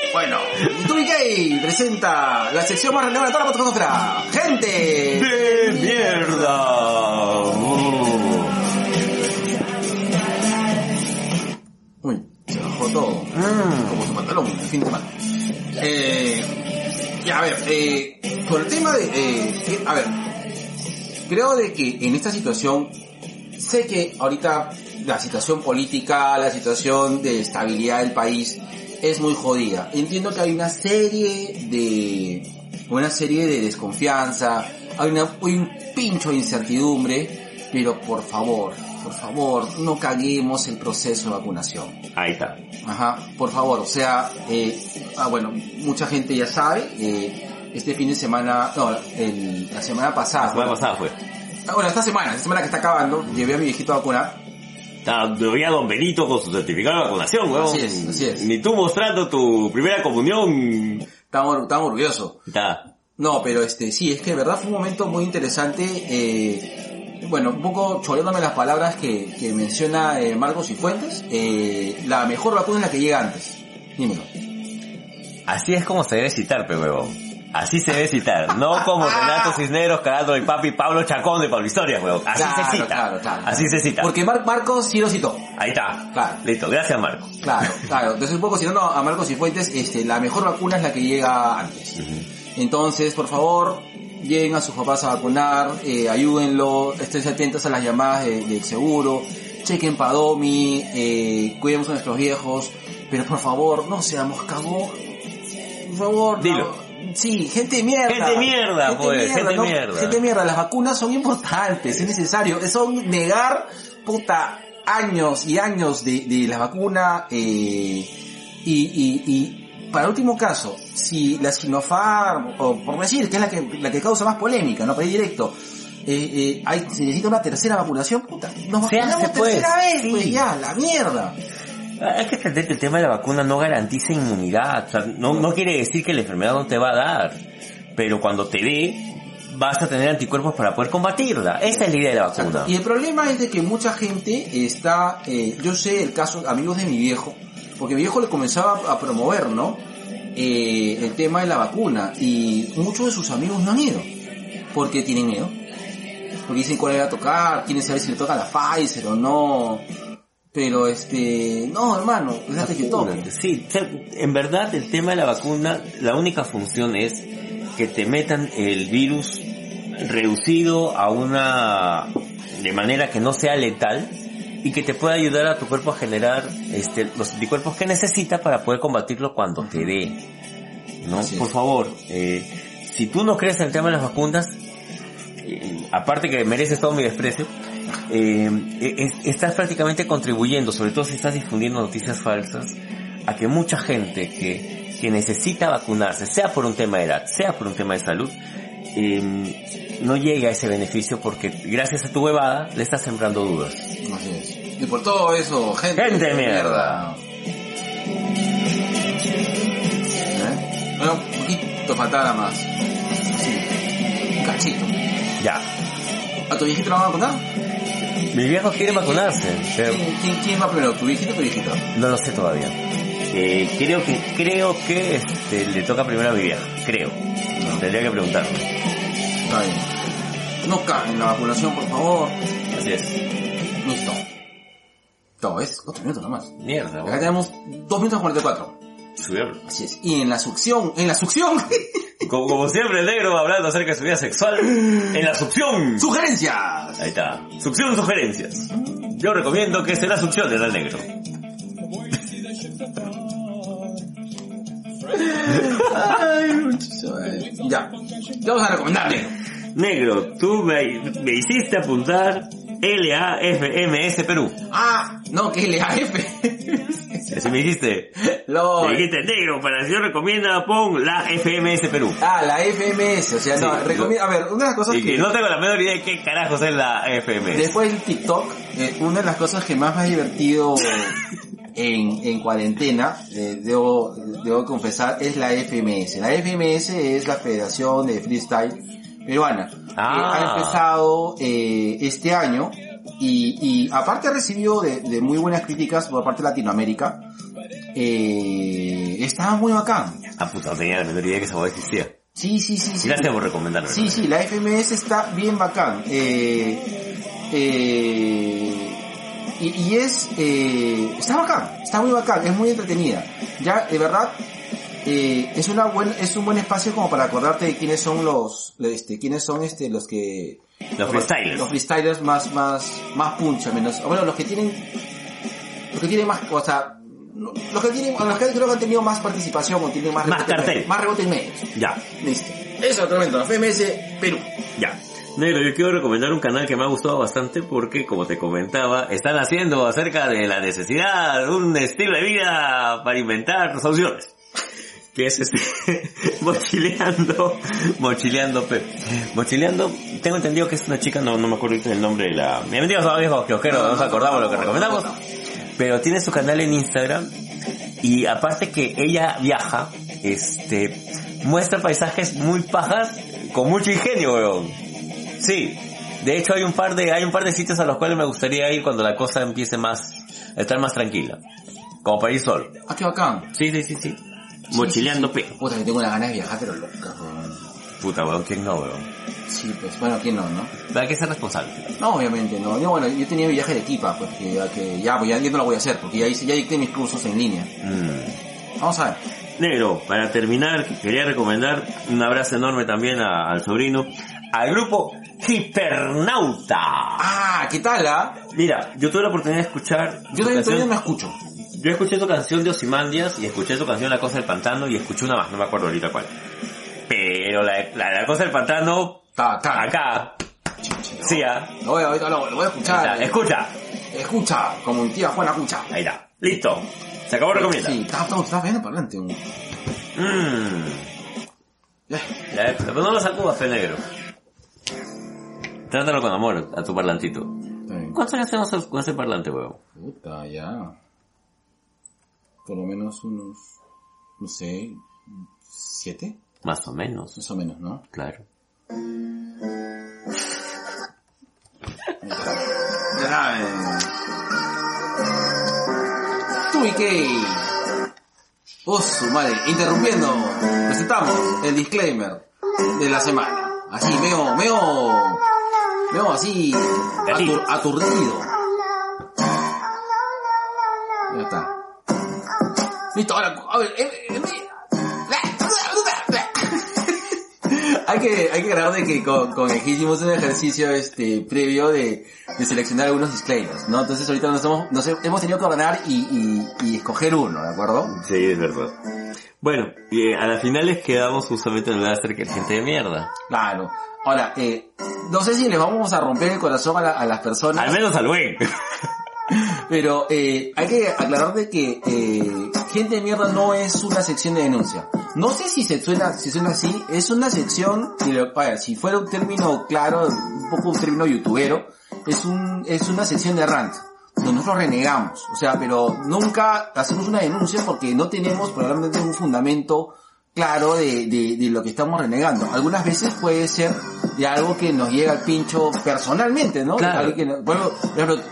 bueno, Tubicay presenta la sección más relevante de toda la fotografía. ¡Gente! ¡De mierda! Se bajó todo. Como su pantalón, el fin de semana. Eh, ya, a ver, eh, por el tema de... Eh, a ver, creo de que en esta situación, sé que ahorita la situación política, la situación de estabilidad del país es muy jodida. Entiendo que hay una serie de... una serie de desconfianza, hay, una, hay un pincho de incertidumbre, pero por favor, por favor, no caguemos el proceso de vacunación. Ahí está. Ajá, por favor, o sea, eh, ah, bueno, mucha gente ya sabe, eh, este fin de semana, no, el- la semana pasada, La semana pasada fue. Ah, bueno, esta semana, esta semana que está acabando, llevé a mi viejito a vacunar Está todavía Don Benito con su certificado de vacunación, weón. Así es, así es. Ni tú mostrando tu primera comunión. Estamos, estamos orgullosos. Está. No, pero este, sí, es que de verdad fue un momento muy interesante. Eh, bueno, un poco choreándome las palabras que, que menciona eh, Marcos y Fuentes. Eh, la mejor vacuna es la que llega antes. Dímelo. Así es como se debe citar, pe huevón. Así se debe citar. No como Renato Cisneros, Carando y Papi, Pablo Chacón de Pablo Historia, huevón. Así Claro, se cita. claro, claro. Así se cita. Porque Mar- Marcos sí lo citó. Ahí está. Claro. Listo. Gracias, Marco. Claro, claro. Entonces un poco citando a Marcos y Fuentes, este, la mejor vacuna es la que llega antes. Entonces, por favor, lleguen a sus papás a vacunar, eh, ayúdenlo, estén atentos a las llamadas de- del seguro, chequen Padomi, eh, cuidemos a nuestros viejos, pero por favor, no seamos cagón. Por favor, no. Dilo. Sí, gente de mierda. Gente de mierda, pues, gente de ¿no? mierda. Gente de mierda, las vacunas son importantes, es necesario, son negar, puta, años y años de, de la vacuna, eh, y, y, y para último caso, si la Sinopharm, o por decir que es la que, la que causa más polémica, no para ir directo, eh, eh, hay, se necesita una tercera vacunación, puta, nos vacunamos pues, tercera vez, sí. pues ya, la mierda. Hay que entender que el tema de la vacuna no garantiza inmunidad. O sea, no, no quiere decir que la enfermedad no te va a dar. Pero cuando te dé, vas a tener anticuerpos para poder combatirla. Esa es la idea de la vacuna. Y el problema es de que mucha gente está, eh, yo sé el caso, amigos de mi viejo, porque mi viejo le comenzaba a promover, ¿no? Eh, el tema de la vacuna y muchos de sus amigos no han ido, porque tienen miedo. Porque dicen cuál le va a tocar, quieren saber si le toca la Pfizer o no. Pero este, no hermano, déjate que toque. Sí, en verdad el tema de la vacuna, la única función es que te metan el virus reducido a una, de manera que no sea letal y que te pueda ayudar a tu cuerpo a generar este, los anticuerpos que necesita para poder combatirlo cuando te dé. ¿No? Por favor, eh, si tú no crees en el tema de las vacunas, eh, aparte que mereces todo mi desprecio, eh, es- estás prácticamente contribuyendo, sobre todo si estás difundiendo noticias falsas, a que mucha gente que, que necesita vacunarse, sea por un tema de edad, sea por un tema de salud, eh, no llegue a ese beneficio porque gracias a tu huevada le estás sembrando dudas. Así es. Y por todo eso, gente, Gente de mierda. ¿Eh? Bueno, un poquito faltaba más. Sí. Un cachito. Ya. ¿A tu viejito lo van a contar? Mis viejos quieren vacunarse, pero ¿Quién, quién, quién va primero, tu viejito o tu viejito? no lo sé todavía. Eh, creo que, creo que este, le toca primero a mi vieja. Creo. Tendría que preguntarle. No caguen la vacunación, por favor. Así es. Listo. Todo es cuatro minutos nomás. Mierda, Acá tenemos dos minutos 44. Subirlo. Así es. Y en la succión, en la succión, Como, como siempre el negro hablando acerca de su vida sexual en la succión. sugerencias. Ahí está. Succión sugerencias. Yo recomiendo que se la succionen al negro. Ay. Ya. Te vamos a recomendar, negro. Tú me, me hiciste apuntar LAFMS Perú. Ah, no, que LAF. Así me dijiste. Lo- Me dijiste, negro, para si yo recomienda, pon la FMS Perú. Ah, la FMS, o sea, no, Sí, recomiendo, a ver, una de las cosas Y que, que no tengo la menor idea de qué carajos es la FMS. después del TikTok, eh, una de las cosas que más me ha divertido en, en cuarentena, eh, debo, debo confesar, es la FMS. La FMS es la Federación de Freestyle Peruana, Ah. ha empezado eh, este año y, y aparte ha recibido de, de muy buenas críticas por parte de Latinoamérica. Eh, estaba muy bacán. Ah, puta, no tenía la menor idea que esa voz existía. Sí, sí, sí, sí. Gracias por recomendarme. Sí, sí, la FMS está bien bacán. Eh, eh, y, y es, eh, está bacán, está muy bacán, es muy entretenida. Ya, de verdad, eh, es una buen, es un buen espacio como para acordarte de quiénes son los, este, quiénes son este, los que, Los freestylers. los freestylers más, más, más puncha, menos, bueno, los que tienen, los que tienen más, o sea, los que tienen, los que creo que han tenido más participación o tienen más Más rebote cartel. más rebote medios. Ya, Listo. Eso te comento, la FMS Perú. ya. Negro, yo quiero recomendar un canal que me ha gustado bastante porque, como te comentaba, están haciendo acerca de la necesidad de un estilo de vida para inventar soluciones. Que es este, mochileando, mochileando, pe, mochileando, tengo entendido que es una chica, no, no me acuerdo el nombre de la, bienvenidos a viejos kiosqueros, no nos acordamos lo que recomendamos, pero tiene su canal en Instagram, y aparte que ella viaja, este, muestra paisajes muy pajas, con mucho ingenio, weón. Sí. De hecho hay un par de, hay un par de sitios a los cuales me gustaría ir cuando la cosa empiece más, a estar más tranquila. Como para ir solo. Ah, qué bacán. Sí, sí, sí, sí. Mochileando pe. Puta, que tengo una ganas de viajar, pero loca, weón. Puta, weón, ¿quién no, weón? Sí, pues, bueno, ¿quién no, no? Hay que ser responsable. No, obviamente, no. Yo, bueno, yo tenía mi viaje de equipa, pues, que ya, que ya, pues, ya, no lo voy a hacer, porque ya hice, ya dicté mis cursos en línea. Mm. Vamos a ver. Negro, para terminar, quería recomendar un abrazo enorme también a- al sobrino, al grupo Hipernauta. Ah, ¿qué tal, ah? Mira, yo tuve la oportunidad de escuchar Yo canción- todavía no escucho. Yo escuché tu canción de Osimandias y escuché tu canción La Cosa del Pantano y escuché una más, no me acuerdo ahorita cuál. Pero la, la, la Cosa del Pantano, Está acá. acá, sí, ah. Lo voy, a- ahorita lo, lo voy a escuchar. escucha, Escucha, como mi tía Juana escucha. ahí está, listo, se acabó recomienda. Sí, está, está, está bien para adelante. Mmm, Ya. ya, pero no lo sacudas, fe negro. Trátalo con amor a tu parlantito. Bien. ¿Cuántos años tenemos con ese parlante, huevón? Puta, ya. Por lo menos unos, no sé, siete, Más o menos, más o menos, ¿no? claro. Eh. Tú y qué. Oh, su madre, interrumpiendo, presentamos el disclaimer de la semana. Así, veo, veo, veo así, atur- aturdido. Ya está. Listo, ahora, a ver, eh, eh, eh. hay que, hay que aclarar de que con, con el que hicimos un ejercicio este previo de, de seleccionar algunos disclaimers, ¿no? Entonces ahorita nos hemos, nos he- hemos tenido que ordenar y, y, y escoger uno, ¿de acuerdo? Sí, es verdad. Bueno, y a las finales quedamos justamente en hablar acerca de gente de mierda. Claro. Ahora, eh, no sé si le vamos a romper el corazón a, la- a las personas. Al menos al buen. Pero eh, hay que aclarar de que eh, gente de mierda no es una sección de denuncia. No sé si se suena, si suena así, es una sección, si fuera un término claro, un poco un término youtubero, es un, es una sección de rant, donde nosotros renegamos, o sea, pero nunca hacemos una denuncia porque no tenemos probablemente un fundamento claro de, de, de lo que estamos renegando. Algunas veces puede ser de algo que nos llega al pincho personalmente, ¿no? Claro. Que bueno,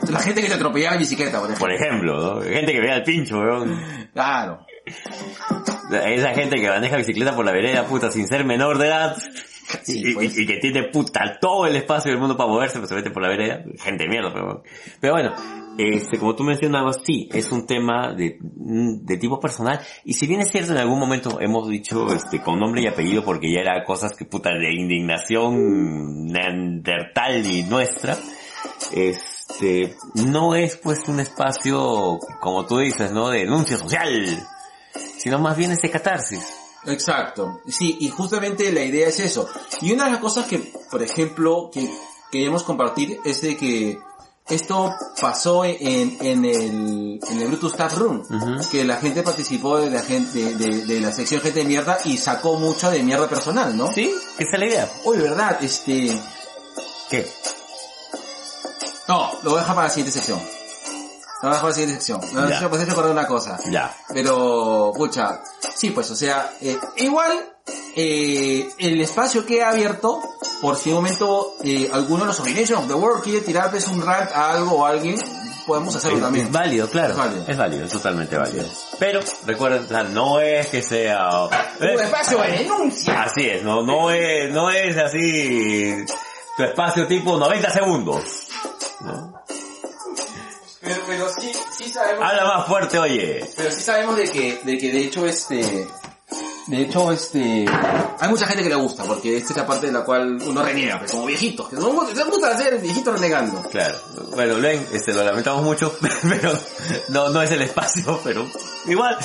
la gente que se atropellaba en bicicleta, por ejemplo. Por ejemplo, ¿no? Gente que vea al pincho, weón. Claro. Esa gente que maneja bicicleta por la vereda, puta, sin ser menor de edad. Sí, y, pues. y- y que tiene puta todo el espacio del mundo para moverse, pues se mete por la vereda. Gente de mierda, pero, pero bueno, este, como tú mencionabas, sí, es un tema de, de tipo personal. Y si bien es cierto, en algún momento hemos dicho, este, con nombre y apellido, porque ya era cosas que puta de indignación neandertal y nuestra, este, no es pues un espacio, como tú dices, ¿no? De denuncia social, sino más bien es de catarsis. Exacto. Sí, y justamente la idea es eso. Y una de las cosas que, por ejemplo, que queríamos compartir es de que esto pasó en, en el, en el Brutus Tap Room, que la gente participó de la gente, de, de- de la sección gente de mierda y sacó mucha de mierda personal, ¿no? ¿Sí? Esa es la idea. Oye, verdad, este, ¿Qué? no, lo voy a dejar para la siguiente sección. Dejar para la siguiente sección. No, Ya. yo pues, recordar una cosa. Ya. Pero, pucha, sí, pues, o sea, eh, igual, eh, el espacio que ha abierto, por si en un momento eh, alguno de los Organization of the World quiere tirar pues, un rant a algo o a alguien, podemos hacerlo Es, también. es válido, claro. Es válido. Es válido, es totalmente válido. Pero, recuerden, o sea, no es que sea... Un espacio de denuncia. así es, no, no es, no es así tu espacio tipo 90 segundos. ¿no? Pero, pero sí, sí sabemos, Habla más fuerte, oye. pero sí sabemos de que, de que de hecho este, de hecho este, hay mucha gente que le gusta, porque esta es la parte de la cual uno reniega, pues, como viejitos, que nos gusta, gusta hacer viejitos renegando. Claro. Bueno, Len, este, lo lamentamos mucho, pero no, no es el espacio, pero igual,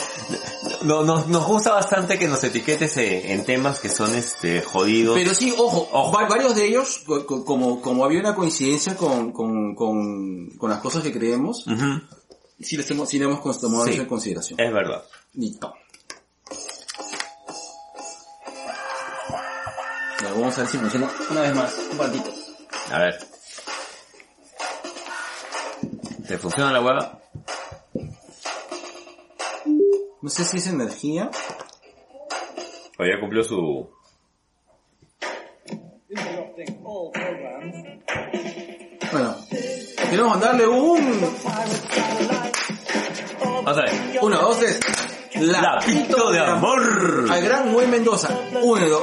no, no- nos gusta bastante que nos etiquetes en, temas que son, este, jodidos. Pero sí, ojo, Ojo. va- varios de ellos, co- co- como, como había una coincidencia con, con, con, con las cosas que creemos, Ujú. sí les hemos, sí le hemos tomado Sí. en consideración. Es verdad. Listo. Vamos a ver si funciona una vez más. Un ratito. A ver. ¿Te funciona la hueva? No sé si es energía. O ya cumplió su... Bueno, queremos mandarle un... Vamos a ver. Uno, dos, tres. Lapito de amor. Al gran Buen Mendoza. Uno, dos.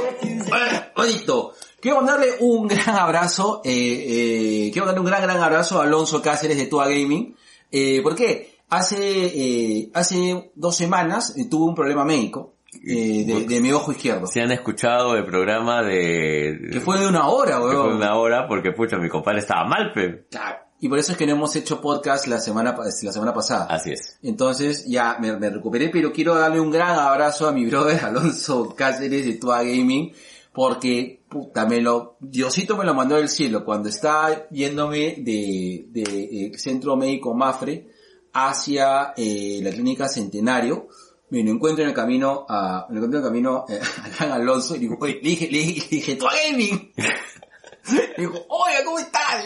Ah, Bonito. Quiero mandarle un gran abrazo, eh, eh, quiero mandarle un gran, gran abrazo a Alonso Cáceres de Tua Gaming. Eh, ¿Por qué? Hace, eh, hace dos semanas eh, tuve un problema médico eh, de, de mi ojo izquierdo. Si han escuchado el programa de... Que fue de una hora, que fue weón. una hora porque, pucha, mi compadre estaba mal, pe. Claro. Y por eso es que no hemos hecho podcast la semana, la semana pasada. Así es. Entonces ya me, me recuperé, pero quiero darle un gran abrazo a mi brother Alonso Cáceres de Tua Gaming, porque puta, me lo, Diosito me lo mandó del cielo cuando estaba yéndome de, de eh, Centro Médico Mafre hacia eh, la clínica Centenario. Me lo encuentro en el camino a, me lo encuentro en el camino eh, a Alonso y le dije, le dije, le dije, Tua Gaming. Le dijo, oiga, ¿cómo estás?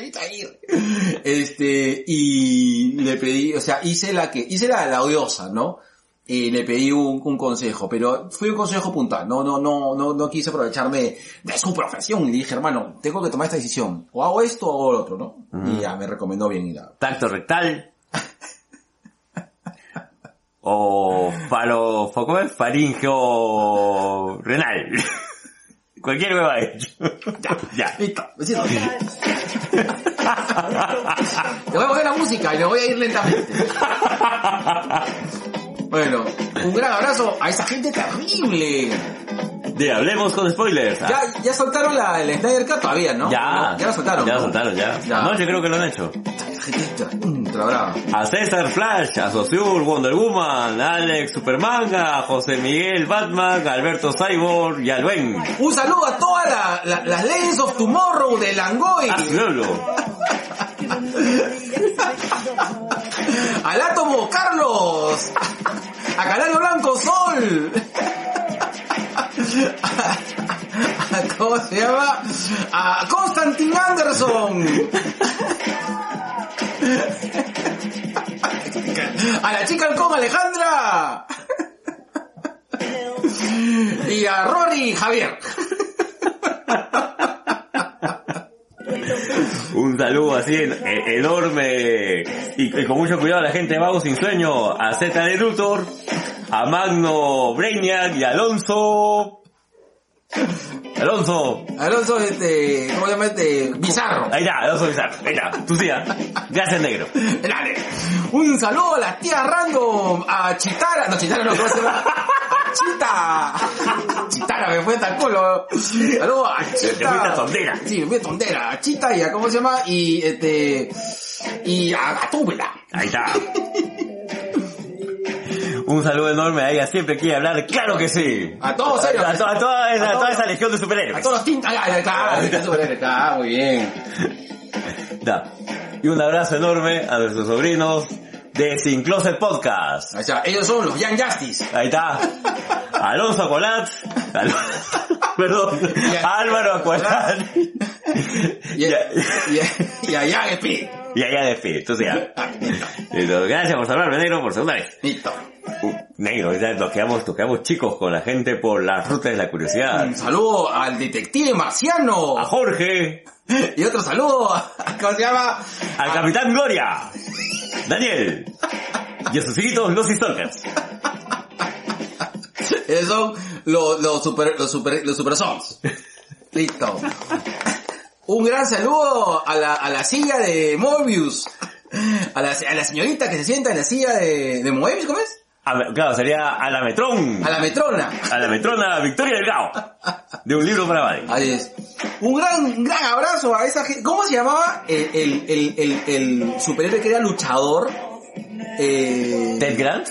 Este, y le pedí, o sea, hice la que, hice la, la odiosa, ¿no? Y le pedí un, un consejo, pero fue un consejo puntual, no, no, no, no, no quise aprovecharme de su profesión y le dije, hermano, tengo que tomar esta decisión, o hago esto o hago lo otro, ¿no? Y ya me recomendó bien y la, Tacto rectal. o falo, fa- ¿cómo es? faringeo renal. Cualquier hueva hecho. ya, ya. Listo, besito. Te voy a poner la música y le voy a ir lentamente. Bueno, un gran abrazo a esa gente terrible. De hablemos con spoilers. Ah, Ya, ya soltaron la, el Snyder Cut todavía, ¿no? ya, ¿No? Ya la soltaron. Ya ¿no? soltaron, ya. Ya. Anoche creo que lo han hecho. A César Flash, a Sociur, Wonder Woman, a Alex Supermanga, a José Miguel Batman, a Alberto Cyborg y a Luen. Un saludo a todas la- la- las Legends of Tomorrow de Langoy. A Lolo. Al Átomo Carlos. A Canario Blanco Sol. ¿Cómo se llama? A Constantin Anderson. A la chica halcón Alejandra. Y a Rory Javier. Un saludo así e- enorme y, con mucho cuidado a la gente de Vago Sin Sueño, a Z de Luthor, a Magno Brainiac y Alonso. Alonso. Alonso, este, ¿cómo se llama este? Bizarro. Ahí está, Alonso Bizarro. Ahí está, tu tía. Gracias negro. Dale. Un saludo a la tía random, a Chitara, no Chitara no, ¿cómo se llama? Chita. Chitara me fue tan culo. Saludo a Chita. Te fuiste a tontera. Sí, me fui a tontera. A Chita y a, ¿cómo se llama? Y este, y a Gatúbela. Ahí está. Un saludo enorme a ella, siempre quiere hablar, claro que sí. A todos A, ellos. a to- a toda, esa, A a toda todos. esa legión de A superhéroes. todos los tintas, ah, claro, está súper, está muy bien. Da. Y un abrazo enorme a nuestros sobrinos de Sin Closet Podcast. O sea, ellos son los Young Justice. Ahí está. Alonso Acolat. Al- Perdón. Álvaro Acolat. Y, Ya. y, a Speed. Y allá de fin. Entonces ya. Ah. Gracias por hablarme negro por segunda vez. Listo. Uh, negro, nos quedamos, nos quedamos chicos con la gente por las rutas de la curiosidad. Un saludo al detective marciano. A Jorge. Y otro saludo a, ¿cómo se llama? Al Capitán Gloria. Daniel. Y a sus hijitos, los Stalkers. Esos son los, los super, los super, los super sons. Listo. Un gran saludo a la, a la silla de Mobius. A la, a la señorita que se sienta en la silla de, de Mobius, ¿cómo es? A- claro, sería a la Metrón. A la metrona. A la metrona Victoria Delgado. De un libro para Buddy. Ahí es. Un gran, gran abrazo a esa gente. ¿Cómo se llamaba el, el, el, el, el superhéroe que era luchador? Eh... Ted Grant.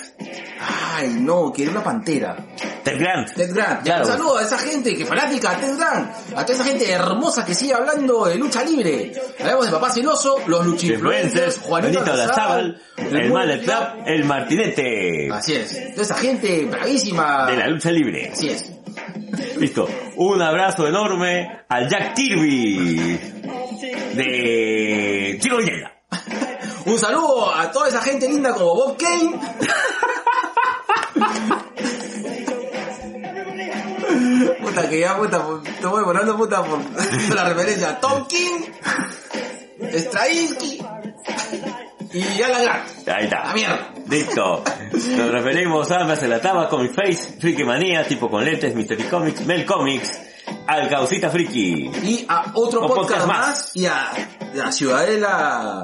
Ay, no, que era una pantera. Ted Grant. Ted Grant. Claro. Un saludo a esa gente que fanática a Ted Grant. A toda esa gente hermosa que sigue hablando de lucha libre. Hablamos de Papá Celoso, los luchifluencers, Influencers, Juanito Juanito Olazábal, Olazábal, el Mallet Club, el Martinete. Así es. Toda esa gente bravísima. De la lucha libre. Así es. Listo. Un abrazo enorme al Jack Kirby de Chico Villena. Un saludo a toda esa gente linda como Bob Kane. puta que ya puta, te voy volando puta por la referencia. Tom King, Stravinsky y Alan Grant. Ahí está. La mierda. Listo. Nos referimos a Almas en la Taba, Comic Face, Friki Manía, tipo con lentes, Mystery Comics, Mel Comics, al Causita Friki, Y a otro podcast, podcast más. y a la Ciudadela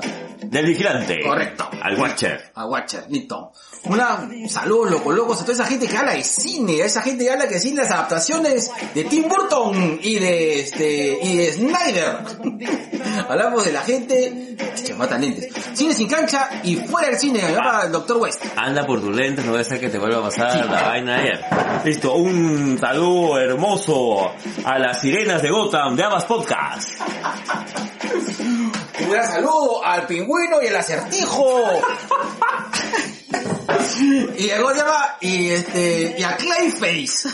del Vigilante. Correcto. Al Watcher. a Watcher, listo. Una saludos loco locos a toda esa gente que habla de cine, a esa gente que habla que cine las adaptaciones de Tim Burton y de este y de Snyder. Hablamos de la gente que lentes. Cine sin cancha y fuera del cine, para el Dr. West. Anda por tus lentes, no voy a hacer que te vuelva a pasar Sí. la vaina de ayer. Listo, un saludo hermoso a las sirenas de Gotham de Abbas Podcast. Un gran saludo al pingüino y el acertijo. y ¿cómo se llama? Y este y a Clayface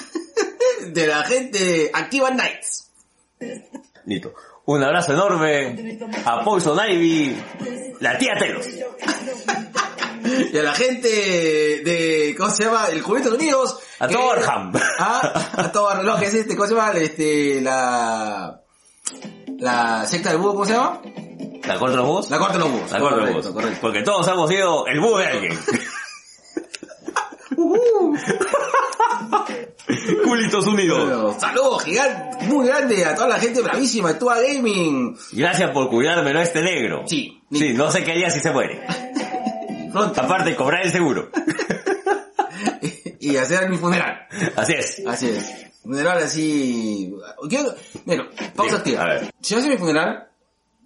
de la gente Activa Nights. Listo. Un abrazo enorme a Poison Ivy, la tía Telos. y a la gente de, ¿cómo se llama? El Juventud Unidos. A que- Torham. Ah, a Thor, no, que es este, ¿cómo se llama? Este, la, la secta del búho, ¿cómo se llama? ¿La corte de los búhos? La corte de los búhos. La corte de los búhos. correcto. Porque todos hemos sido el búho de alguien. Culitos unidos. Saludos gigante, muy grande a toda la gente bravísima de Tua Gaming. Gracias por cuidarme, ¿no? Este negro. Sí. Sí, no sé qué haría si se muere. Pronto. Aparte, cobrar el seguro. y hacer mi funeral. Así es. Así es. Funeral así... Quiero- Bueno, pausa activa. a ver. Si haces mi funeral,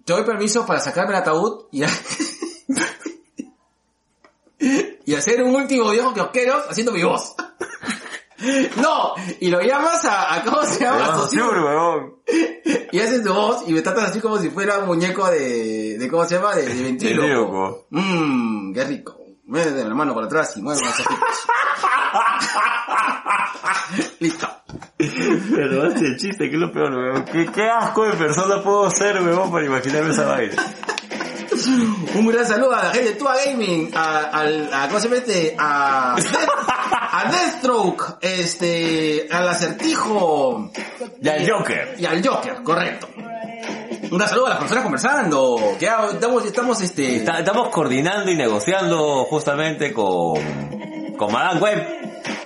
te doy permiso para sacarme el ataúd y... y hacer un último viejo kiosqueros haciendo mi voz. No, y lo llamas a, a ¿cómo se llama? A y haces tu voz y me tratas así como si fuera un muñeco de, de ¿cómo se llama? De, de. Mmm, qué rico. Mueve la mano para atrás y mueve ojitos. Listo. Pero hace el chiste, que es lo peor, weón. ¿Qué, qué asco de persona puedo ser, weón, para imaginarme esa vaina. Un gran saludo a la gente de Tua Gaming, a, al, a, ¿cómo se mete? A, a Deathstroke, este, al acertijo. Y al Joker. Y al Joker, correcto. Un saludo a las personas conversando, que estamos, estamos este, Está- estamos coordinando y negociando justamente con, con Madame Web.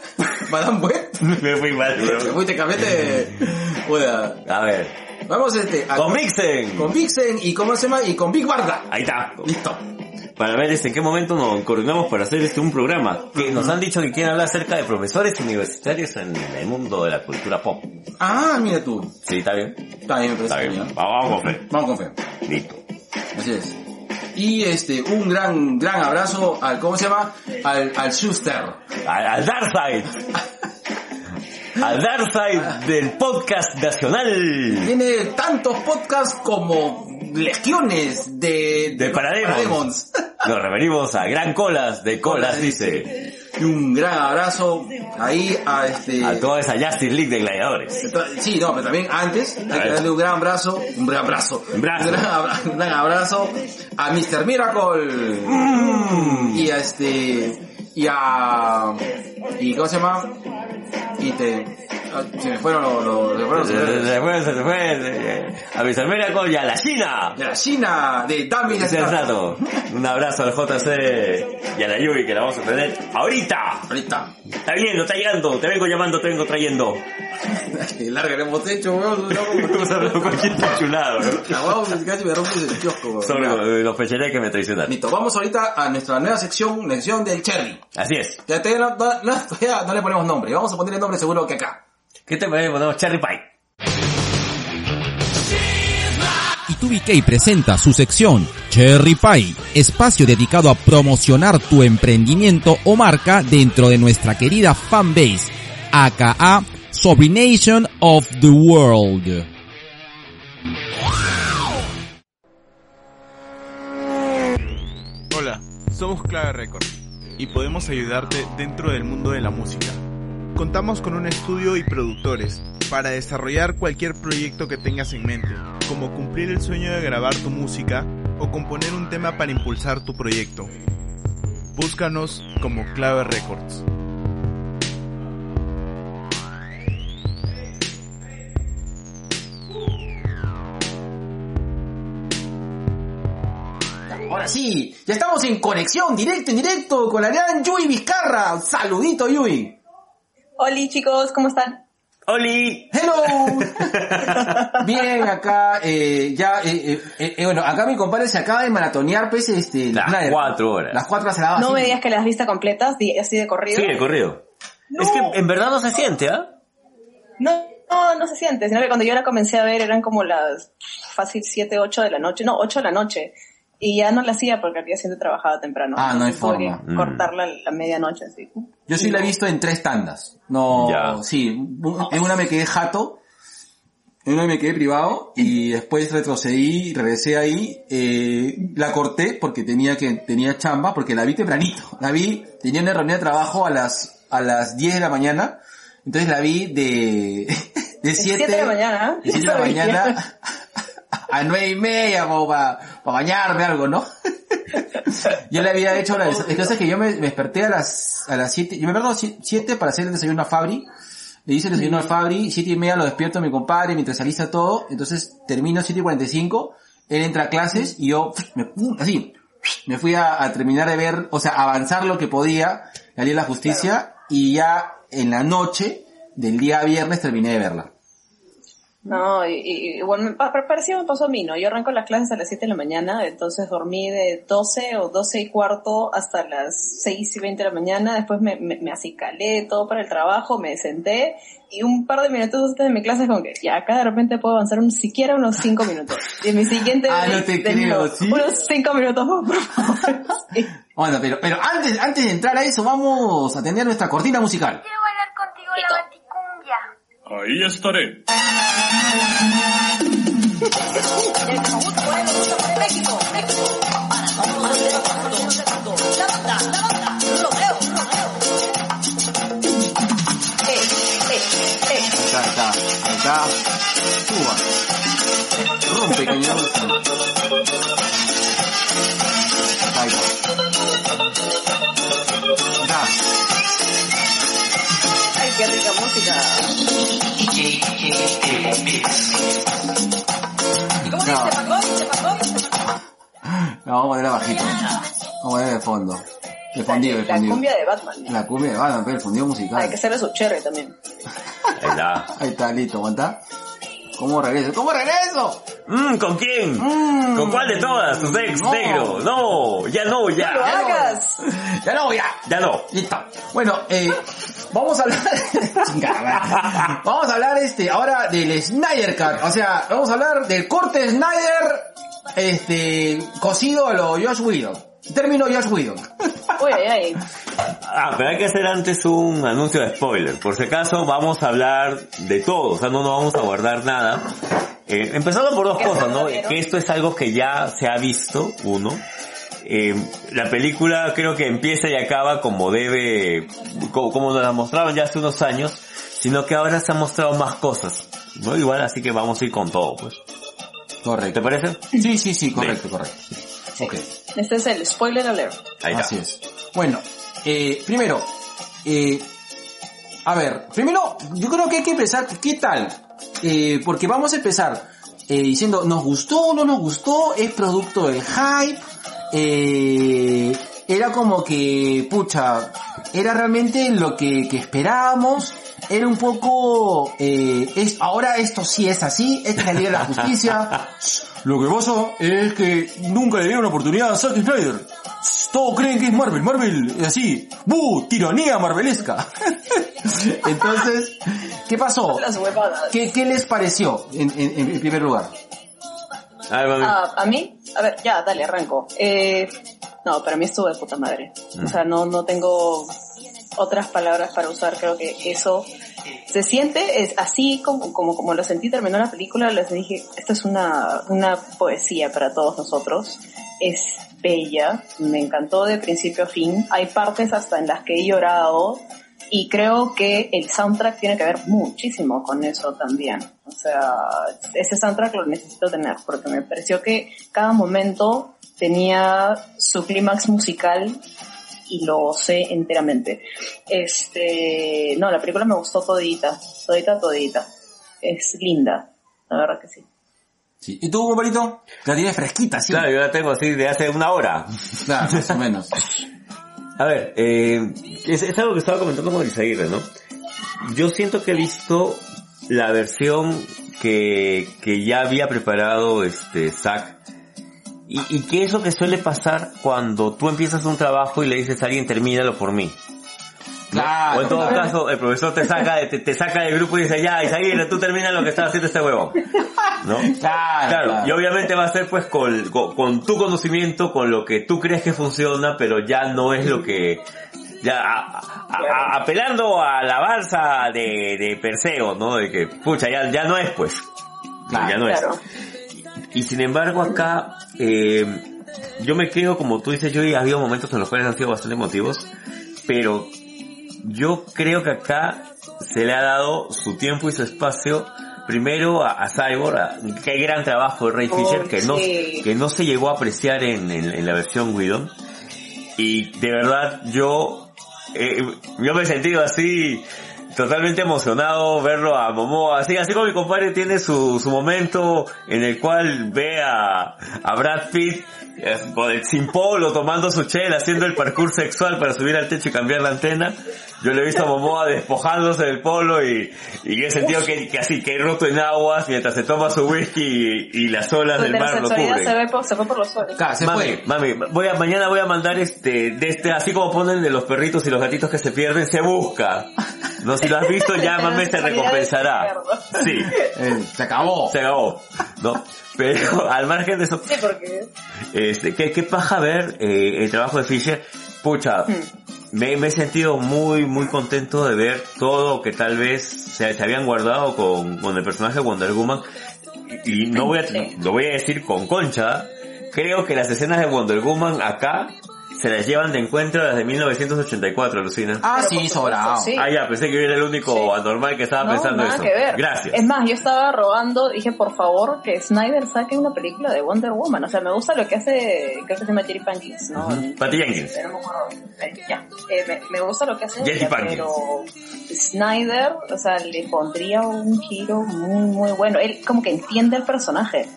Madame Web, Me fui mal, weón. fuiste cambiate, Pueda. A ver. Vamos este, a, Con Vixen. con Vixen y cómo se llama, y con Big Barda. Ahí está. Listo. Para ver en qué momento nos coordinamos para hacer este un programa. Que nos han dicho que quieren hablar acerca de profesores universitarios en el mundo de la cultura pop. Ah, mira tú. Sí, está bien. Está bien, me parece Está bien. Vamos con fe. Vamos con fe. Listo. Así es. Y este, un gran, gran abrazo al, ¿cómo se llama? Al, al Schuster. Al, al Darkseid. Al Darkseid del podcast nacional. Tiene tantos podcasts como legiones de, De Parademons. Parademons. Nos referimos a Gran Colas de Colas, dice. Y un gran abrazo ahí a este... A toda esa Justice League de gladiadores. Sí, no, pero también antes hay que darle un gran abrazo, un gran abrazo, Un gran, abra- un gran abrazo a Mr. Miracle Mm. y a este y a y cómo se llama y te se me fueron los, los, se fueron Se los- se fue, se fue. A Mr. Miracle y a la China. de la China de Dami Nato. Un abrazo al JC y a la Yui que la vamos a tener ahorita. ahorita Está viendo, está llegando. Te vengo llamando, te vengo trayendo. Larga le hemos hecho weón Vamos a cualquier chulado, casi me rompes el kiosco weón. Sobre los pecheres que me traicionaron. Listo, vamos ahorita a nuestra nueva sección, la sección del Cherry. Así es. Ya no, no- no- le ponemos nombre, vamos a ponerle nombre seguro que acá. ¿Qué te parece? Ponemos Cherry Pie. y 2BK presenta su sección Cherry Pie, espacio dedicado a promocionar tu emprendimiento o marca dentro de nuestra querida fanbase, aka Sobrination of the World. Hola, somos Clave Records y podemos ayudarte dentro del mundo de la música. Contamos con un estudio y productores para desarrollar cualquier proyecto que tengas en mente, como cumplir el sueño de grabar tu música o componer un tema para impulsar tu proyecto. Búscanos como Clave Records. Ahora sí, ya estamos en conexión, directo en directo con la gran Yui Vizcarra. Saludito Yui. Hola chicos, ¿cómo están? ¡Oli! Hello. Bien, acá, eh, ya, eh, eh, eh, bueno, acá mi compadre se acaba de maratonear, pues, este, Las cuatro horas. Las cuatro horas la No así. me digas que las viste completas, así de corrido. Sí, de corrido. Es que en verdad no se siente, ¿ah? No, no, no se siente, sino que cuando yo la comencé a ver eran como las fácil 7, 8 de la noche, no, 8 de la noche. Y ya no la hacía porque al día siguiente trabajaba temprano. Ah, no hay forma. Mm. Cortarla a la medianoche, así. Yo sí la he visto en tres tandas. No, Ya. sí, en una me quedé jato, en una me quedé privado y después retrocedí, regresé ahí, eh, la corté porque tenía que, tenía chamba, porque la vi tempranito. La vi, tenía una reunión de trabajo a las, a las 10 de la mañana, entonces la vi de, de 7 siete de la mañana, de 7 de la mañana a 9 y media como para bañarme algo, ¿no? Yo le había hecho la, entonces que yo me, me desperté a las, a las 7, yo me perdón 7 para hacer el desayuno a Fabri, le hice el desayuno a Fabri, 7 y media lo despierto a mi compadre mientras alista todo, entonces termino 7 y 45, él entra a clases y yo, me, así, me fui a, a terminar de ver, o sea, avanzar lo que podía, la ley de la justicia, y ya en la noche del día viernes terminé de verla. No, y, y- igual me pa- parecido me pasó a mí, ¿no? Yo arranco las clases a las 7 de la mañana, entonces dormí de 12 o 12 y cuarto hasta las 6 y 20 de la mañana, después me, me, me acicalé todo para el trabajo, me senté y un par de minutos antes de mi clase es como que ya acá de repente puedo avanzar un, siquiera unos 5 minutos. Y en mi siguiente Ah, no te creo, unos- ¿sí? unos 5 minutos más, por favor. Sí. Bueno, pero, pero antes, antes de entrar a eso, vamos a atender nuestra cortina musical. Quiero bailar contigo la baticumbia. Ahí estaré. Eh, eh, eh. Ahí está, ahí está, ahí está. Suba. Rompe cañón. Ahí está. Ahí está. Ay, qué rica música. No. No, vamos a ponerla bajito. Vamos a ponerla de fondo. De fondido, de La fondido. cumbia de Batman. La cumbia de Batman, pero el fondido musical. Hay que hacerle su cherry también. Ahí está. Ahí está, listo, aguanta. ¿Cómo regreso? ¿Cómo regreso? Mm, ¿Con quién? Mm. ¿Con cuál de todas? ¿Tus ex, No. negro? No, ya no, ¡No lo ya. hagas! Ya no, ya. Ya no. Listo. Bueno, eh, vamos a hablar, vamos a hablar este, ahora del Snyder Cut, o sea, vamos a hablar del corte Snyder, este, cosido a lo Josh Whedon. Término Josh Whedon. Uy, ay, ay. Ah, pero hay que hacer antes un anuncio de spoiler. Por si acaso vamos a hablar de todo, o sea, no nos vamos a guardar nada. Eh, empezando por dos ¿Qué cosas, ¿no? Que esto es algo que ya se ha visto, uno. Eh, la película creo que empieza y acaba como debe, como, como nos la mostraron ya hace unos años, sino que ahora se han mostrado más cosas, ¿no? Igual así que vamos a ir con todo, pues. ¿Te Correcto. parece? Sí, sí, sí, correcto, correcto. Ok. Este es el spoiler alert. Ahí está. Así es. Bueno, eh, primero, eh, a ver, primero, yo creo que hay que empezar, ¿qué tal? Eh, porque vamos a empezar eh, diciendo, ¿nos gustó o no nos gustó? ¿Es producto del hype? Eh, era como que, pucha, era realmente lo que, que esperábamos. Era un poco, eh, es, ahora esto sí es así, esta es la Liga de la Justicia. Lo que pasa es que nunca le dieron oportunidad a Zack Snyder. Todos creen que es Marvel, Marvel es así. ¡Bu! Tiranía marvelesca. Entonces, ¿qué pasó? ¿Qué, qué les pareció en, en- en primer lugar? A ver, mami. Ah, a mí, a ver, ya, dale, arranco. Eh, no, para mí estuvo de puta madre. O sea, no, no tengo otras palabras para usar. Creo que eso se siente es así como, como, como lo sentí terminó la película. Les dije, esto es una, una poesía para todos nosotros. Es bella, me encantó de principio a fin. Hay partes hasta en las que he llorado Y creo que el soundtrack tiene que ver muchísimo con eso también. O sea, ese soundtrack lo necesito tener porque me pareció que cada momento tenía su clímax musical y lo sé enteramente. Este, no, la película me gustó todita, todita, todita. Es linda, la verdad que sí. Sí. ¿Y tú, compadrito? La tienes fresquita, sí. Claro, yo la tengo así de hace una hora. Claro, más o menos. A ver, eh, es, es algo que estaba comentando con Isaguirre, ¿no? Yo siento que he visto la versión que, que ya había preparado este Zack. Y, y qué es lo que suele pasar cuando tú empiezas un trabajo y le dices a alguien termínalo por mí. ¿no? Claro, o en todo claro. caso, el profesor te saca, de- te, te saca del grupo y dice, ya, Isaguirre, tú termina lo que está haciendo este huevón. ¿No? Claro, y obviamente va a ser pues con, con, con tu conocimiento, con lo que tú crees que funciona, pero ya no es lo que... Ya, a- a- a- apelando a la balsa de, de Perseo, ¿no? De que, pucha, ya, ya no es pues. Claro, ya no es. Y sin embargo acá, eh, yo me quedo, como tú dices, yo ha habido momentos en los cuales han sido bastante emotivos, pero yo creo que acá se le ha dado su tiempo y su espacio primero a, a Cyborg, a- qué gran trabajo de Ray Oh, Fisher, que no, sí. que no se llegó a apreciar en, en- en la versión Whedon. Y de verdad yo, eh, yo me he sentido así, totalmente emocionado verlo a Momoa, así, así como mi compadre tiene su, su momento en el cual ve a, a Brad Pitt eh, sin polo tomando su chela, haciendo el parkour sexual para subir al techo y cambiar la antena. Yo le he visto a Momoa despojándose del polo y, y he sentido que, que así, que he roto en aguas mientras se toma su whisky y, y las olas del mar lo cubren. se, ve por, se fue por los suelos. Claro, se mami, fue. mami, voy a, mañana voy a mandar este, de este, así como ponen de los perritos y los gatitos que se pierden, se busca. No, si lo has visto, llámame, te recompensará. Sí, Eh, se acabó. se acabó. No, pero al margen de eso, Sí, porque... este, qué, qué paja ver eh, el trabajo de Fisher. Pucha, me, me he sentido muy, muy contento de ver todo que tal vez se, se habían guardado con, con el personaje de Wonder Woman. Y, y no voy a, lo voy a decir con concha. Creo que las escenas de Wonder Woman acá se las llevan de encuentro a las de 1984, Lucina. Ah, Pero sí, sobrado. sí. Ah, ya, pensé que yo era el único Sí. anormal que estaba No, pensando nada eso. que ver. Gracias. Es más, yo estaba rogando, dije, por favor, que Snyder saque una película de Wonder Woman. O sea, me gusta lo que hace, creo que se llama Jerry Pankins, ¿no? Patty Jenkins. Eh, ya. Eh, me, me gusta lo que hace Jerry pero Snyder, o sea, le pondría un giro muy, muy bueno. Él como que entiende el personaje.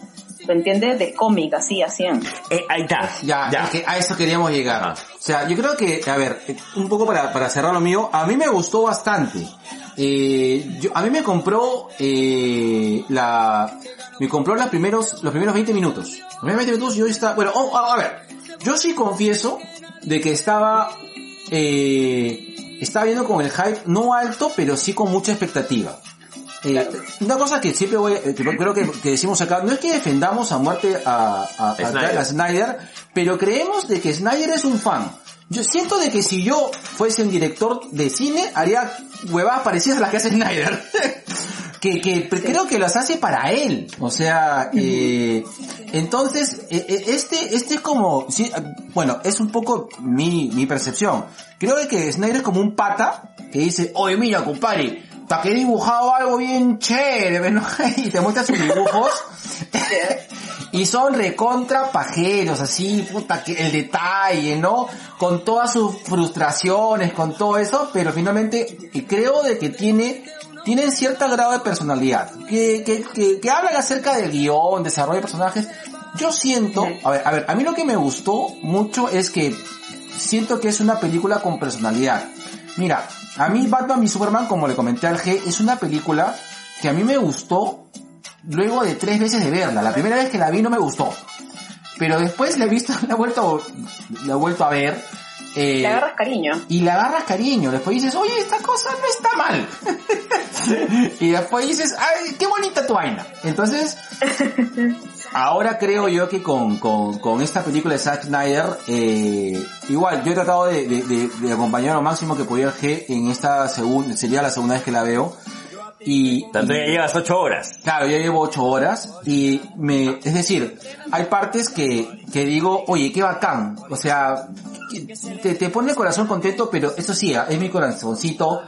Lo entiende de cómic, así, así. Eh, ahí está. Ya, es que a eso queríamos llegar. Ajá. O sea, yo creo que, a ver, un poco para, para cerrar lo mío, a mí me gustó bastante. Eh, yo, a mí me compró eh, la, me compró los primeros, los primeros 20 minutos. Los primeros 20 minutos yo estaba, bueno, oh, a, a ver, yo sí confieso de que estaba, eh, estaba viendo con el hype no alto, pero sí con mucha expectativa. Eh, Una cosa que siempre voy, eh, que creo que, que decimos acá, no es que defendamos a muerte a, a, a- Snyder. a Snyder, pero creemos de que Snyder es un fan. Yo siento de que si yo fuese un director de cine, haría huevadas parecidas a las que hace Snyder. que, que creo que las hace para él. O sea, eh, entonces, eh, este, este es como, sí, bueno, es un poco mi, mi percepción. Creo que Snyder es como un pata que dice, oye mira compadre, para que he dibujado algo bien chévere, ¿no? y te muestra sus dibujos. Y son recontra pajeros, así, puta, que el detalle, ¿no? Con todas sus frustraciones, con todo eso, pero finalmente creo de que tiene, tienen cierto grado de personalidad, que, que, que, que hablan acerca del guion, desarrollo de personajes. Yo siento, a ver, a ver, a mí lo que me gustó mucho es que siento que es una película con personalidad. Mira, a mí Batman y Superman, como le comenté al G, es una película que a mí me gustó luego de tres veces de verla. La primera vez que la vi no me gustó. Pero después la he visto, la he vuelto, la he vuelto a ver. Eh, Le agarras cariño. y le agarras cariño. Después dices, oye, esta cosa no está mal. y después dices, ay, qué bonita tu vaina. Entonces, ahora creo yo que con, con, con esta película de Zack Snyder, eh, igual, yo he tratado de, de, de- de acompañar lo máximo que podía G en esta segunda, sería la segunda vez que la veo. Y, Tanto ya llevas ocho horas. Claro, yo llevo ocho horas y me, es decir, hay partes que, que digo, oye, qué bacán, o sea, te, te pone el corazón contento, pero eso sí, ah, es mi corazoncito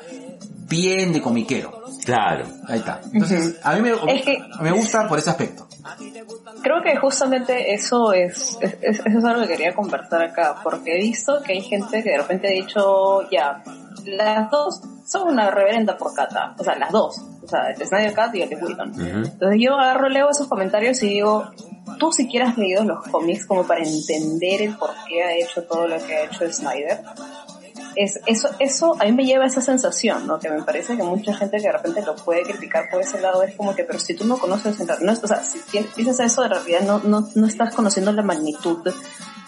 bien de comiquero. Claro. Ahí está. Entonces, a mí me, Es que- me gusta por ese aspecto. Creo que justamente eso es, es- es- eso es algo que quería conversar acá, porque he visto que hay gente que de repente ha dicho, ya, las dos son una reverenda por Cata, o sea, las dos, o sea, el Snyder Cat y el de Whedon. Ujú. Entonces yo agarro, leo esos comentarios y digo, tú siquiera has leído los cómics como para entender el por qué ha hecho todo lo que ha hecho Snyder. Es, eso, eso a mí me lleva a esa sensación, ¿no? Que me parece que mucha gente que de repente lo puede criticar por ese lado es como que, pero si tú no conoces, no, o sea, si piensas eso, en realidad no, no, no estás conociendo la magnitud de,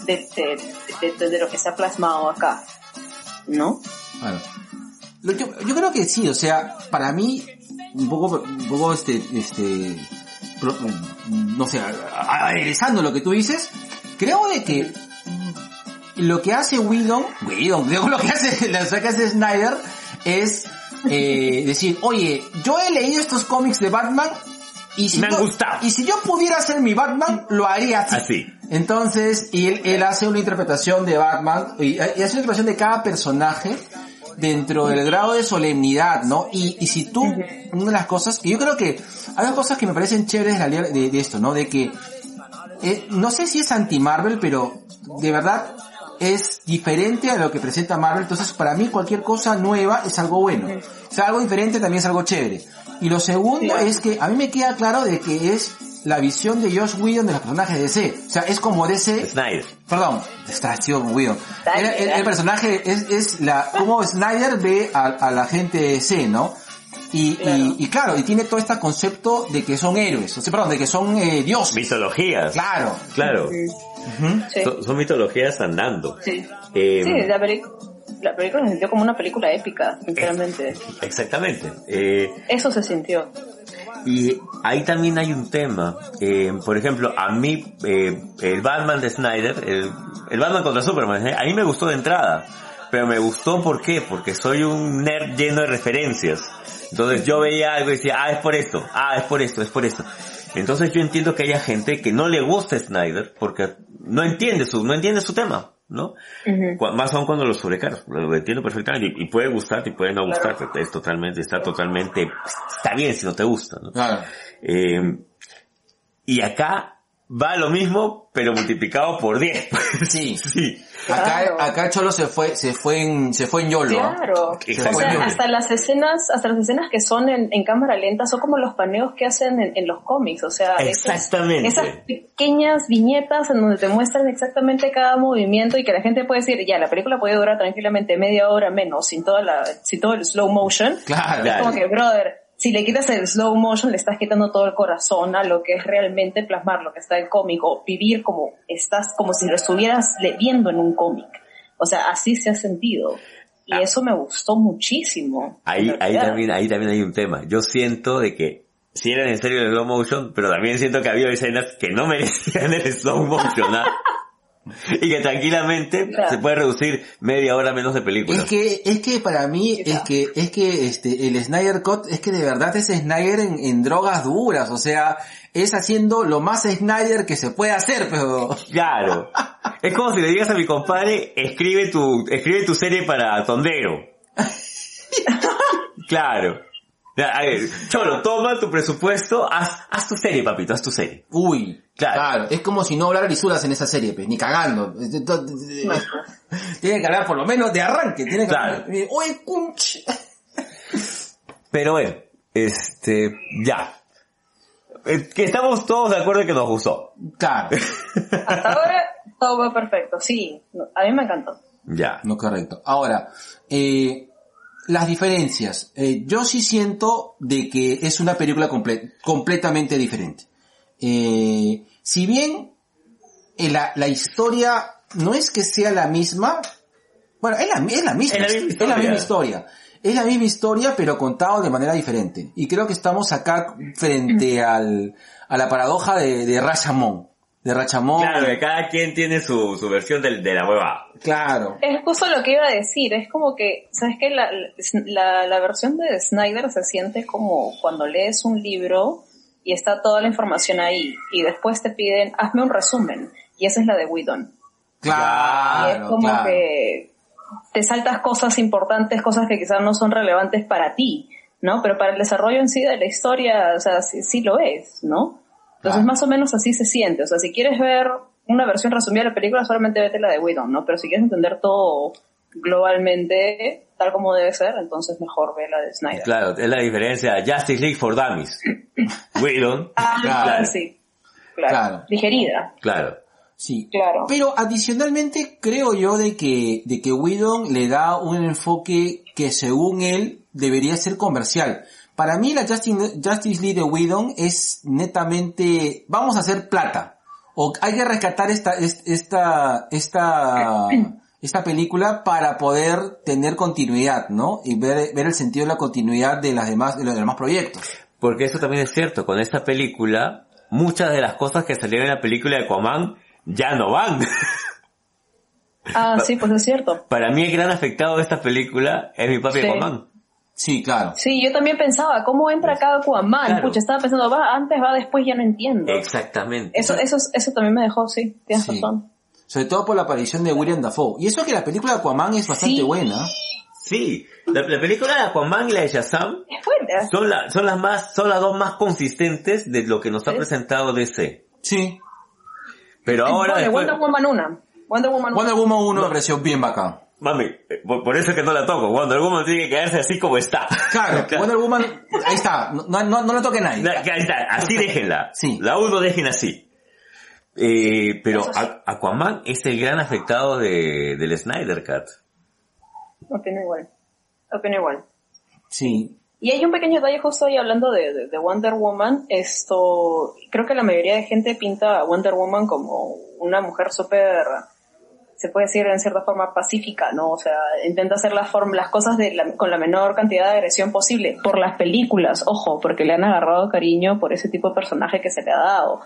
de, de- de- de lo que se ha plasmado acá, ¿no? Lo- yo, creo que sí, o sea, para mí, un poco, este, este, no sé, a- a- lo que tú dices, creo de que lo que hace Whedon, Whedon, digo, lo que hace, lo que hace Snyder es eh, decir, oye, yo he leído estos cómics de Batman y si Me han yo, gustado. y si yo pudiera hacer mi Batman, lo haría así. Así. Entonces, y él, él hace una interpretación de Batman, y, y hace una interpretación de cada personaje dentro del grado de solemnidad, ¿no? Y, y si tú, una de las cosas, que yo creo que hay dos cosas que me parecen chéveres de, de, de esto, ¿no? De que, eh, no sé si es anti-Marvel, pero de verdad es diferente a lo que presenta Marvel, entonces para mí cualquier cosa nueva es algo bueno. O sea, algo diferente también es algo chévere. Y lo segundo Sí. es que a mí me queda claro de que es la visión de Josh Whedon de los personajes de DC. O sea, es como DC Snyder. Perdón, distracción, Whedon. El, el dale. personaje es, es la, como Snyder ve a, a la gente de C, ¿no? Y, Claro. y, y claro, y tiene todo este concepto de que son héroes, o sea, perdón, de que son eh, dioses. Mitologías. Claro. Claro. Sí, Son, son mitologías andando. sí. Eh, Sí, la, película se sintió como una película épica, sinceramente. Exactamente. Eh, Eso se sintió. Y ahí también hay un tema. Eh, por ejemplo, a mí, el Batman de Snyder, el, el Batman contra Superman, a mí me gustó de entrada. Pero me gustó, ¿por qué? Porque soy un nerd lleno de referencias. Entonces yo veía algo y decía, ah, es por esto, ah, es por esto, es por esto. Entonces yo entiendo que haya gente que no le gusta Snyder porque no entiende su, no entiende su tema, ¿no? Más aún cuando lo sobrecargas, lo entiendo perfectamente y, y puede gustar y puede no gustar, es totalmente, está totalmente, está bien si no te gusta, ¿no? Claro. Eh, y acá va lo mismo, pero multiplicado por 10. Sí. sí. Acá, Claro. acá Cholo se fue, se fue en, se fue en YOLO. ¿ah? Claro. Se O fue sea, en Exactamente. YOLO. hasta las escenas, hasta las escenas que son en, en cámara lenta son como los paneos que hacen en, en los cómics, o sea, esas- Exactamente. esas pequeñas viñetas en donde te muestran exactamente cada movimiento y que la gente puede decir, ya, la película puede durar tranquilamente media hora menos sin toda la, sin todo el slow motion. Claro. Es como que, brother, si le quitas el slow motion, le estás quitando todo el corazón a lo que es realmente plasmar lo que está en el cómic o vivir como estás, como si lo estuvieras viendo en un cómic. O sea, así se ha sentido. Y Ah. eso me gustó muchísimo. Ahí, ahí también, ahí también hay un tema. Yo siento de que si eran en serio el slow motion, pero también siento que había escenas que no merecían el slow motion, ¿ah? Y que tranquilamente Claro. se puede reducir media hora menos de película. Es que, es que para mí, es que, es que este, el Snyder Cut, es que de verdad es Snyder en, en drogas duras, o sea, es haciendo lo más Snyder que se puede hacer, pero, Claro. Es como si le digas a mi compadre, escribe tu, escribe tu serie para Tondero. claro. A ver, Cholo, toma tu presupuesto, haz, haz tu serie, papito, haz tu serie. uy, Claro. claro, es como si no hablara lisuras en esa serie, pues, ni cagando. Tiene que hablar por lo menos de arranque, tiene que Claro. hablar, uy, cunch. Pero bueno, este, ya. Eh, Que estamos todos de acuerdo en que nos gustó. Claro, Hasta ahora todo va perfecto, sí. A mí me encantó. Ya. no correcto. Ahora, eh, las diferencias. Eh, yo sí siento de que es una película comple- completamente diferente. Eh, si bien eh, la, la historia no es que sea la misma, bueno, es la, es la misma, Es la misma es la misma historia. Es la misma historia, pero contado de manera diferente. Y creo que estamos acá frente al, a la paradoja de, de Rashomon. De Rashomon. Claro, que cada quien tiene su, su versión del- de, la hueva. Claro. Es justo lo que iba a decir, es como que, ¿sabes qué? La, la, la versión de Snyder se siente como cuando lees un libro y está toda la información ahí y después te piden, hazme un resumen y esa es la de Whedon. y Claro, es como claro. que te saltas cosas importantes, cosas que quizás no son relevantes para ti, ¿no? Pero para el desarrollo en sí de la historia, o sea, sí, sí lo es, ¿no? Entonces Claro. más o menos así se siente. O sea, si quieres ver una versión resumida de la película, solamente vete la de Whedon, ¿no? Pero si quieres entender todo globalmente, tal como debe ser, entonces mejor ve la de Snyder. Claro, es la diferencia. Justice League for Dummies. Whedon. Ah, Claro. sí. Claro. Claro. Digerida. Claro. Sí. Claro. Pero adicionalmente creo yo de que, de que Whedon le da un enfoque que según él debería ser comercial. Para mí la Justice, Justice League de Whedon es netamente, vamos a hacer plata. O hay que rescatar esta, es- esta, esta, esta película para poder tener continuidad, ¿no? Y ver, ver el sentido de la continuidad de las demás, de los demás proyectos. Porque eso también es cierto, con esta película, muchas de las cosas que salieron en la película de Aquaman ya no van. Ah, sí, pues es cierto. Para mí el gran afectado de esta película es mi papi Sí. Aquaman. Sí, claro. Sí, yo también pensaba, ¿cómo entra cada Aquaman? Claro. Pucha, estaba pensando, va antes, va después, ya no entiendo. Exactamente. Eso, eso, eso también me dejó, sí, tienes Sí. razón. Sobre todo por la aparición de William Dafoe. Y eso que la película de Aquaman es bastante Sí. buena. Sí, la, la película de Aquaman y la de Shazam Es buena. son, la- son las más, son las dos más consistentes de lo que nos ha Sí. presentado DC. Sí. Pero ahora Bueno, después, Wonder Woman 1. Wonder Woman 1. Wonder Woman 1 me pareció bien bacán. mami, eh, por, por eso es que no la toco. Wonder Woman tiene que quedarse así como está. Claro, Wonder Woman, ahí está, no, no, no la toque nadie. Ahí está, así déjenla. Sí. La uno dejen así. Eh, pero Eso sí. A- Aquaman es el gran afectado de, del Snyder Cut. Opino igual. Opino igual. Sí, Y hay un pequeño detalle justo ahí hablando de, de- de Wonder Woman. Esto, creo que la mayoría de gente pinta a Wonder Woman como una mujer súper, se puede decir en cierta forma pacífica, ¿no? O sea, intenta hacer las, form- las cosas de la- con la menor cantidad de agresión posible. Por las películas, ojo, porque le han agarrado cariño por ese tipo de personaje que se le ha dado.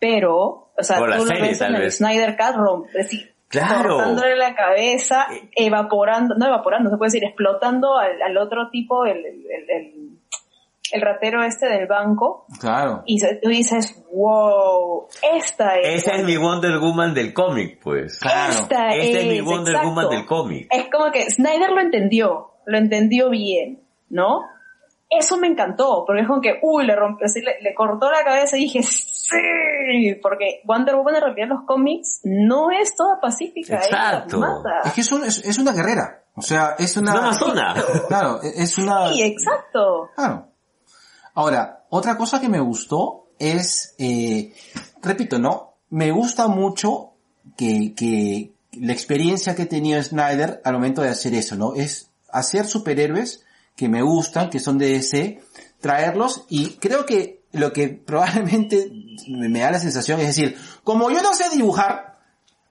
Pero, o sea, la tú lo serie, ves en el vez. Snyder Cut, rom- así, Claro. cortándole la cabeza, evaporando, no evaporando, se puede decir, explotando al, al otro tipo, el, el, el- ratero este del banco, claro. y tú dices, wow, esta es... Esa es mi Wonder Woman del cómic, pues. Claro. Esta Esta es mi es, Wonder exacto. Woman del cómic. Es como que Snyder lo entendió, lo entendió bien, ¿no? Eso me encantó, porque es como que, uy, le rompió, así, le, le cortó la cabeza y dije, sí, porque Wonder Woman en realidad en los cómics no es toda pacífica, Exacto. mata. Es que es, un- es, es una guerrera. O sea, es una... Una amazona. Claro, e- es una... Sí, exacto. Claro. Ahora, otra cosa que me gustó es, eh, repito, ¿no? Me gusta mucho que, que la experiencia que tenía Snyder al momento de hacer eso, ¿no? Es hacer superhéroes que me gustan, que son de DC, traerlos y creo que lo que probablemente me da la sensación es decir, como yo no sé dibujar,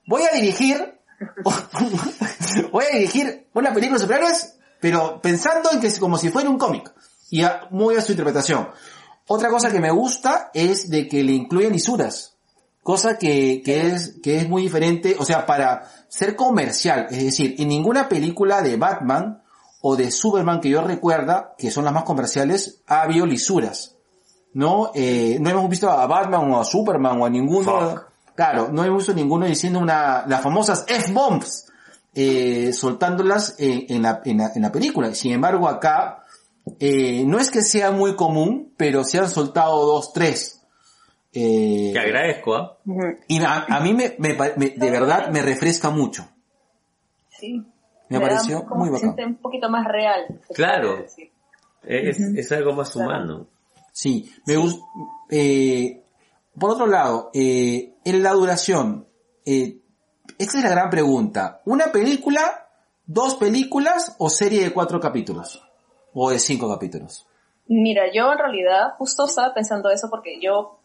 voy a dirigir, voy a dirigir una película de superhéroes, pero pensando en que es como si fuera un cómic y muy a su interpretación. Otra cosa que me gusta es de que le incluyen lisuras, cosa que, que es, que es muy diferente, o sea, para ser comercial, es decir, en ninguna película de Batman o de Superman que yo recuerda, que son las más comerciales, ha habido lisuras. ¿No? Eh, no hemos visto a Batman o a Superman o a ninguno. Fuck. Claro, no hemos visto ninguno diciendo una, las famosas F-bombs, eh, soltándolas en, en la, en, la, en la película. Sin embargo, acá, eh, no es que sea muy común, pero se han soltado dos, tres. Eh, Que agradezco, ¿ah? Y a, a mí me, me me- de verdad me refresca mucho. Sí. Me pareció muy bacán. siente un poquito más real. Claro. Es, es algo más humano. Sí, me gusta. Eh, por otro lado, eh, en la duración, eh, esta es la gran pregunta. ¿Una película, dos películas o serie de cuatro capítulos? O de cinco capítulos. Mira, yo en realidad justo estaba pensando eso porque yo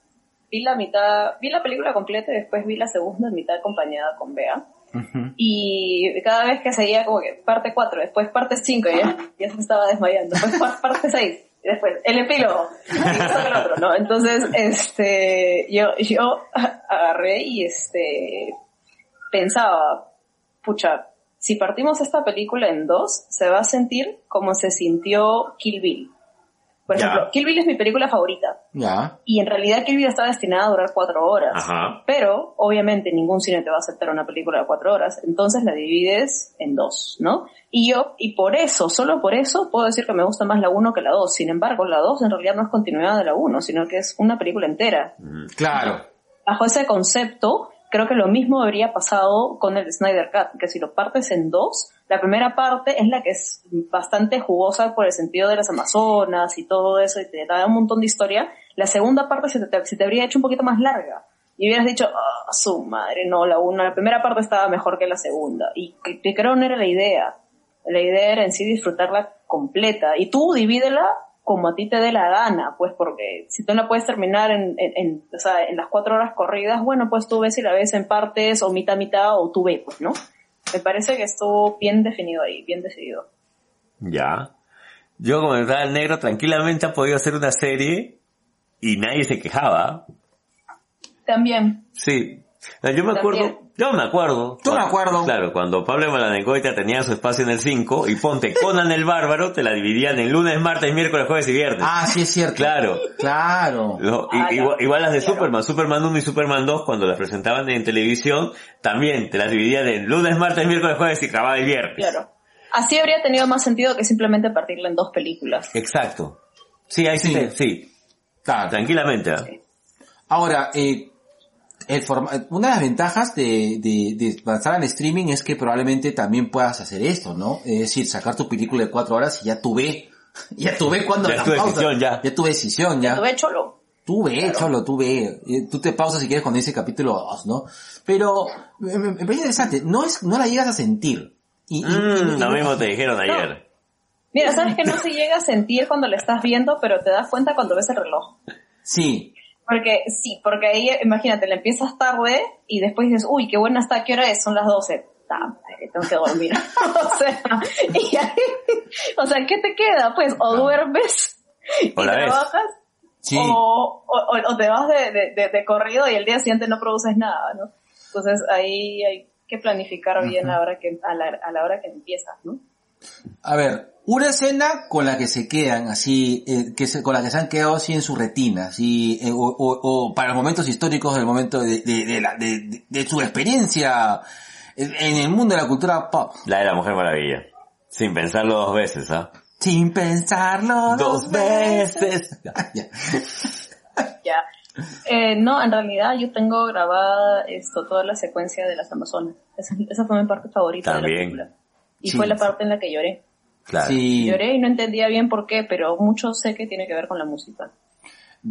vi la mitad, vi la película completa y después vi la segunda mitad acompañada con Bea. Y cada vez que seguía como que parte 4, después parte 5, ya, ya se estaba desmayando, después par- parte 6, y después el epílogo. Entonces, este, yo, yo agarré y este, pensaba, pucha, si partimos esta película en dos, se va a sentir como se sintió Kill Bill. Por ejemplo, Kill Bill es mi película favorita. Ya. Y en realidad Kill Bill está destinada a durar cuatro horas. Ajá. Pero, obviamente, ningún cine te va a aceptar una película de cuatro horas. Entonces la divides en dos, ¿no? Y yo, y por eso, solo por eso, puedo decir que me gusta más la 1 que la 2. Sin embargo, la 2 en realidad no es continuidad de la 1, sino que es una película entera. Claro. Bajo ese concepto, creo que lo mismo habría pasado con el Snyder Cut, que si lo partes en dos, la primera parte es la que es bastante jugosa por el sentido de las Amazonas y todo eso, y te da un montón de historia. La segunda parte se te, se te habría hecho un poquito más larga. Y hubieras dicho, ah, su madre, no, la una, la primera parte estaba mejor que la segunda. Y que, que no era la idea. La idea era en sí disfrutarla completa. Y tú divídela como a ti te dé la gana, pues porque si tú la puedes terminar en, en, en, o sea, en las cuatro horas corridas, bueno, pues tú ves si la ves en partes o mitad mitad o tú ves, pues, ¿no? Me parece que estuvo bien definido ahí, bien decidido. Ya. Yo como estaba el negro tranquilamente ha podido hacer una serie y nadie se quejaba. También. Sí. Yo me acuerdo, También. Yo me acuerdo. Yo me acuerdo. Claro, cuando Pablo Malanecoita tenía su espacio en el 5 y ponte Conan el Bárbaro, te la dividían en lunes, martes, miércoles, jueves y viernes. Ah, sí es cierto. Claro. Claro. Y- Ah, igual, igual las de Claro. Superman, Superman 1 y Superman 2, cuando las presentaban en televisión, también te las dividían en lunes, martes, miércoles, jueves y grababa el viernes. Claro. Así habría tenido más sentido que simplemente partirla en dos películas. Exacto. Sí, ahí sí, Sí. sí, Claro. tranquilamente. ¿ah? Ahora, eh, el una de las ventajas de, de, de lanzar en streaming es que probablemente también puedas hacer esto, ¿no? Es decir, sacar tu película de cuatro horas y ya tú ve, ya tú ve cuando Ya la tu pausa. decisión, ya. Ya tu decisión, ya. Lo ve cholo. Tú ve, cholo, tú ve. Eh, Tú te pausas si quieres cuando dice capítulo 2, ¿no? Pero me, me- me parece interesante. No es, no la llegas a sentir. Y, y- y- Mm, y- lo mismo te dijeron ayer. Mira, sabes que no se llega a sentir cuando la estás viendo, pero te das cuenta cuando ves el reloj. Sí, Porque sí, porque ahí, imagínate, la empiezas tarde y después dices, uy, qué buena está, ¿qué hora es? Son las 12. Ta madre, tengo que dormir. o sea, y ahí- o sea, ¿qué te queda? Pues, o duermes y la ves. trabajas, sí. o, o, o te vas de, de, de- de corrido y el día siguiente no produces nada, ¿no? Entonces ahí hay que planificar bien a la hora que, a la, a la hora que empiezas, ¿no? A ver, una escena con la que se quedan así, eh, que se, con la que se han quedado así en su retina, así, eh, o, o- o para los momentos históricos del momento de, de, de, la- de- de- de su experiencia en, el mundo de la cultura pop. La de la Mujer Maravilla. Sin pensarlo dos veces, ¿ah? Sin pensarlo Dos veces. Ya, ya. Ya. Eh, no, en realidad yo tengo grabada esto, toda la secuencia de las Amazonas. Esa, esa fue mi parte favorita de También. la película. Y Sí. fue la parte en la que lloré. Claro. Sí, Lloré y no entendía bien por qué, pero mucho sé que tiene que ver con la música.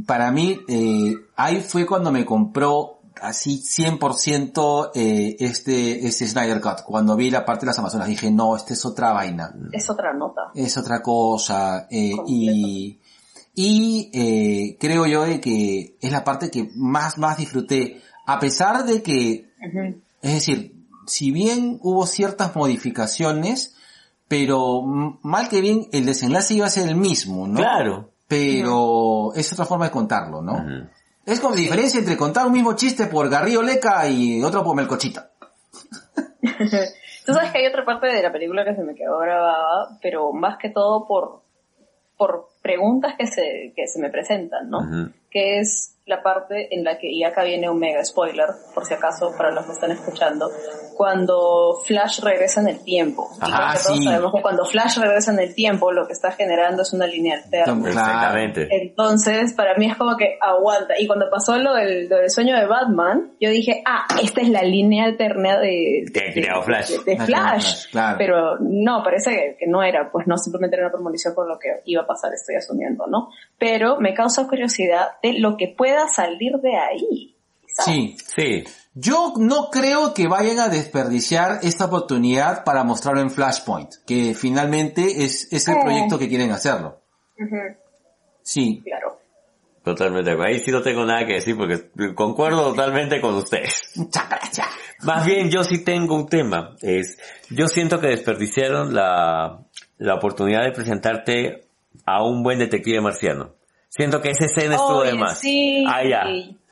para mí, eh, ahí fue cuando me compró así 100% eh, este, este Snyder Cut. Cuando vi la parte de las Amazonas dije, no, esta es otra vaina. Es otra nota. es otra cosa eh, y y eh, creo yo de que es la parte que más más disfruté a pesar de que Ujú. es decir si bien hubo ciertas modificaciones pero mm, mal que bien el desenlace iba a ser el mismo no Claro. pero es otra forma de contarlo no es como la diferencia entre contar un mismo chiste por Garrido Leca y otro por Melcochita. Tú sabes que hay otra parte de la película que se me quedó grabada, pero más que todo por, por preguntas que se, que se me presentan, ¿no? Ujú. Que es la parte en la que, y acá viene un mega spoiler, por si acaso, para los que están escuchando, cuando Flash regresa en el tiempo. Y Ajá, que todos sí. sabemos que cuando Flash regresa en el tiempo, lo que está generando es una línea alterna. Perfectamente. Entonces, para mí es como que aguanta. Y cuando pasó lo del, lo del sueño de Batman, yo dije, ah, esta es la línea alterna de, ha creado Flash. de- de Ah, Flash. Flash, claro. Pero no, parece que, que no era, pues no, simplemente era una premonición por lo que iba a pasar, estoy asumiendo, ¿no? Pero me causa curiosidad de lo que pueda salir de ahí. ¿sabes? sí Sí. Yo no creo que vayan a desperdiciar esta oportunidad para mostrarlo en Flashpoint, que finalmente es, es el Eh. proyecto que quieren hacerlo. Sí. claro. Totalmente. Ahí sí no tengo nada que decir porque concuerdo totalmente con ustedes. Muchas gracias. Más bien yo sí tengo un tema. Es, yo siento que desperdiciaron la, la oportunidad de presentarte a un buen detective marciano. Siento que esa escena estuvo Oye, de más. sí. Ah, ya.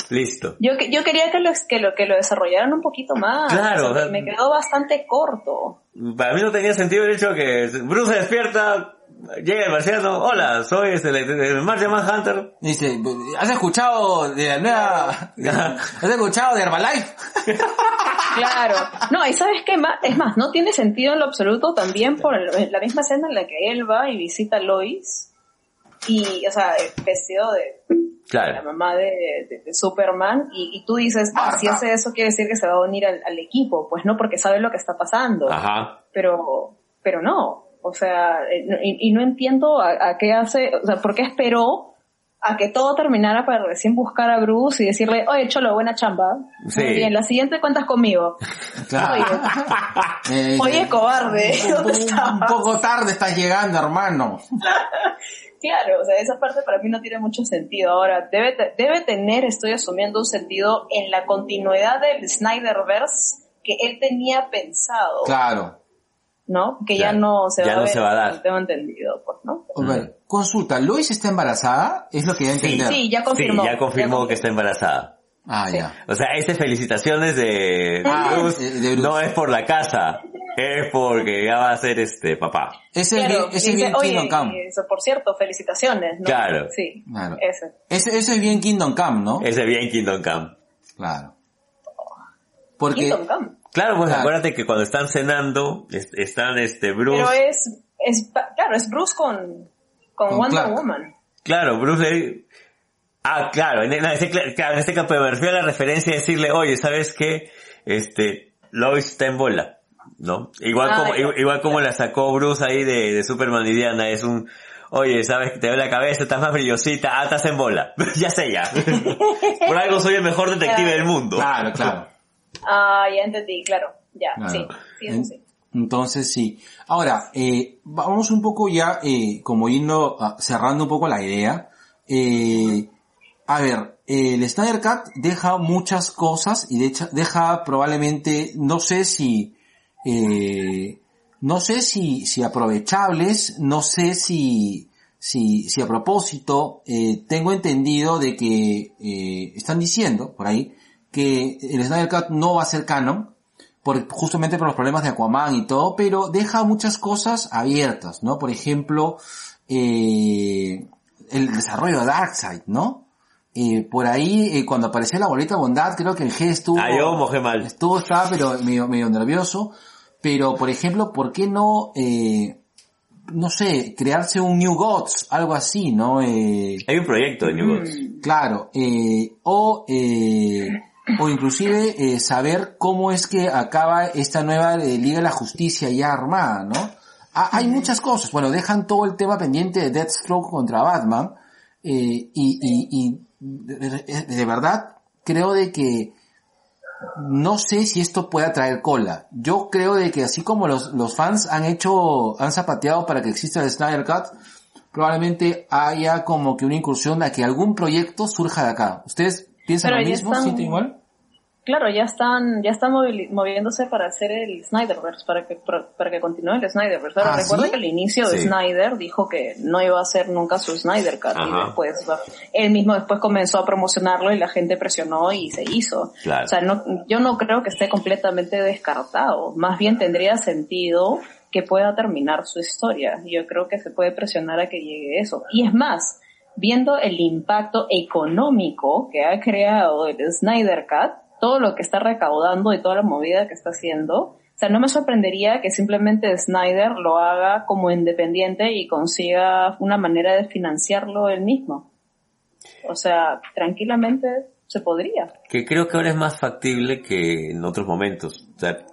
Listo. Yo, yo quería que lo, que lo, que lo desarrollaran un poquito más. Claro, O sea, o sea, me quedó bastante corto. Para mí no tenía sentido el hecho que Bruce se despierta, Llega el marciano, hola, soy este, el, el Martian Manhunter. Dice, ¿has escuchado de la nueva... ¿Has escuchado de Herbalife? Claro. No, y sabes qué más, es más, no tiene sentido en lo absoluto también por el- la misma escena en la que él va y visita a Lois y, o sea, vestido de la Claro. mamá de, de- de Superman y, y tú dices, ah, si hace eso quiere decir que se va a unir al, al equipo, pues no, porque sabe lo que está pasando, Ajá. pero, pero no, o sea, eh, y, y no entiendo a, a qué hace, o sea, por qué esperó a que todo terminara para recién buscar a Bruce y decirle, oye, Cholo, buena chamba. Sí. Muy bien, la siguiente cuentas conmigo. Claro. Eh, Oye, cobarde, un, ¿dónde un- poco tarde estás llegando, hermano. Claro, o sea, esa parte para mí no tiene mucho sentido. Ahora, debe, te- debe tener, estoy asumiendo, un sentido en la continuidad del Snyderverse que él tenía pensado, Claro. ¿No? Que ya no se Ya va no a ver, se va a dar. tengo entendido, pues, ¿no? A ver, consulta, ¿Lois está embarazada? Es lo que ya entender. Sí, ya confirmó. Sí, ya confirmó Ya que está embarazada. Ah, Sí. ya. O sea, esas felicitaciones de, Ah, Bruce, de Bruce. no es por la casa, es porque ya va a ser este papá. Ese es Claro, bien, ese es Kingdom Come. eso, por cierto, felicitaciones, ¿no? Claro. Sí, Claro. ese. Ese, ese es bien Kingdom Come, ¿no? Ese bien Kingdom Come. Claro. Porque, Kingdom Come. Claro, pues Claro. acuérdate que cuando están cenando, es- están este Bruce, Pero es, es, claro, es Bruce con, con, Con Wonder Clark. Woman. claro, Bruce le Ah, claro, en, ese, claro, en este campo me refiero a la referencia de decirle, oye, ¿sabes qué? Este, Lois está en bola, ¿no? Igual Ah, como, ya. igual, como la sacó Bruce ahí de, de Superman y Diana, es un, oye, ¿sabes que te veo la cabeza, estás más brillosita, ah, estás en bola. ya sé ya. Por algo soy el mejor detective del mundo. claro, claro. Ah, ya entendí, claro. Ya, Claro. sí. Eso En- sí. Entonces sí. Ahora, eh, vamos un poco ya, eh, como yendo, ah, cerrando un poco la idea. Eh, a ver, el Snyder Cut deja muchas cosas y de hecho deja probablemente, no sé si, eh, no sé si, si aprovechables, no sé si, si, si a propósito, eh, tengo entendido de que eh, están diciendo por ahí que el Snyder Cut no va a ser canon, por, justamente por los problemas de Aquaman y todo, pero deja muchas cosas abiertas, ¿no? Por ejemplo, eh, el desarrollo de Darkseid, ¿no? Eh, por ahí, eh, cuando apareció la bolita de bondad, creo que el G estuvo... Ah, yo mojé mal. Estuvo, estaba pero medio, medio nervioso. Pero, por ejemplo, ¿por qué no, eh, no sé, crearse un New Gods? Algo así, ¿no? Eh, Hay un proyecto de New Gods. Claro, eh, o, eh, o inclusive eh, saber cómo es que acaba esta nueva eh, Liga de la Justicia ya armada, ¿no? Ah, hay muchas cosas, bueno, dejan todo el tema pendiente de Deathstroke contra Batman, eh, y, y, y de, verdad creo de que no sé si esto pueda traer cola. Yo creo de que así como los, los fans han hecho, han zapateado para que exista el Snyder Cut, probablemente haya como que una incursión a que algún proyecto surja de acá. ¿Ustedes piensan Pero lo mismo? están- ¿Sienten igual? Claro, ya están, ya están moviéndose para hacer el Snyderverse, para que, para, que continúe el Snyderverse. Ahora, ¿Ah, recuerda sí? que al inicio de. Snyder dijo que no iba a hacer nunca su Snyder Cut y después, él mismo después comenzó a promocionarlo y la gente presionó y se hizo. Claro. O sea, no, yo no creo que esté completamente descartado. Más bien tendría sentido que pueda terminar su historia. Yo creo que se puede presionar a que llegue eso. Y es más, viendo el impacto económico que ha creado el Snyder Cut, todo lo que está recaudando y toda la movida que está haciendo, o sea, no me sorprendería que simplemente Snyder lo haga como independiente y consiga una manera de financiarlo él mismo. O sea, tranquilamente se podría. que creo que ahora es más factible que en otros momentos. O sea,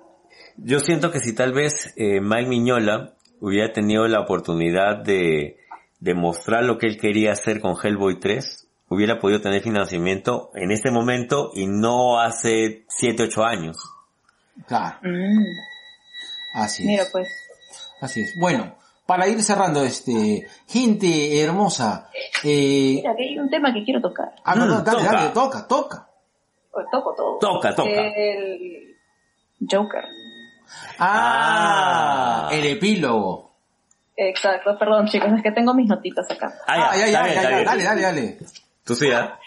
yo siento que si tal vez eh, Mike Miñola hubiera tenido la oportunidad de, de mostrar lo que él quería hacer con Hellboy 3, hubiera podido tener financiamiento en este momento y no hace 7, 8 años. Claro, Mm, así mira, es. pues. Así es. Bueno, para ir cerrando este, gente hermosa, eh, Mira, que hay un tema que quiero tocar. ah, no, no, Mm, dale, toca. dale, toca, toca. Pues toco todo. Toca, toca. El Joker. Ah, Ah. el epílogo. Exacto, perdón chicos, es que tengo mis notitas acá. Ah, Ah, ya, ya, ya, ya, dale, dale, dale. Tú sí, ¿ah?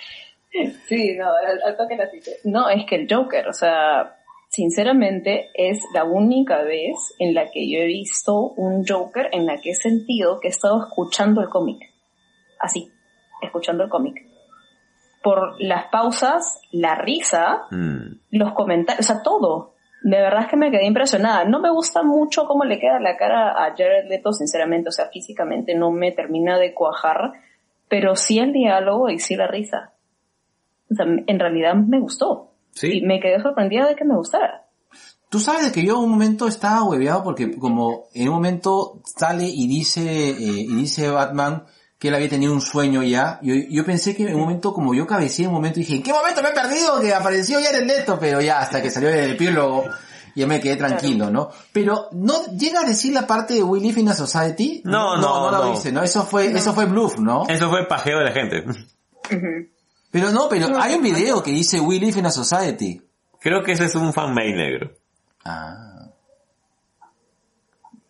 Sí, no, al, al toque la cité. No, es que el Joker, o sea, sinceramente, es la única vez en la que yo he visto un Joker en la que he sentido que he estado escuchando el cómic. Así, escuchando el cómic. Por las pausas, la risa, Mm. los comentarios, o sea, todo. De verdad es que me quedé impresionada. No me gusta mucho cómo le queda la cara a Jared Leto, sinceramente. O sea, físicamente no me termina de cuajar, pero sí el diálogo y sí la risa. O sea, en realidad me gustó. Sí. Y me quedé sorprendida de que me gustara. Tú sabes de que yo en un momento estaba hueveado porque como en un momento sale y dice, eh, y dice Batman que él había tenido un sueño ya, yo, yo pensé que en un momento como yo cabeceé en un momento dije, ¿en qué momento me he perdido? Que apareció ya en el neto, pero ya hasta que salió el epílogo ya me quedé tranquilo, ¿no? Pero no llega a decir la parte de We Live in a Society. No, no, no, lo no. dice, ¿no? Eso fue, eso fue bluff, ¿no? Eso fue pajeo de la gente. Pero no, pero hay un video que dice We Live in a Society. Creo que ese es un fanmade negro. Ah.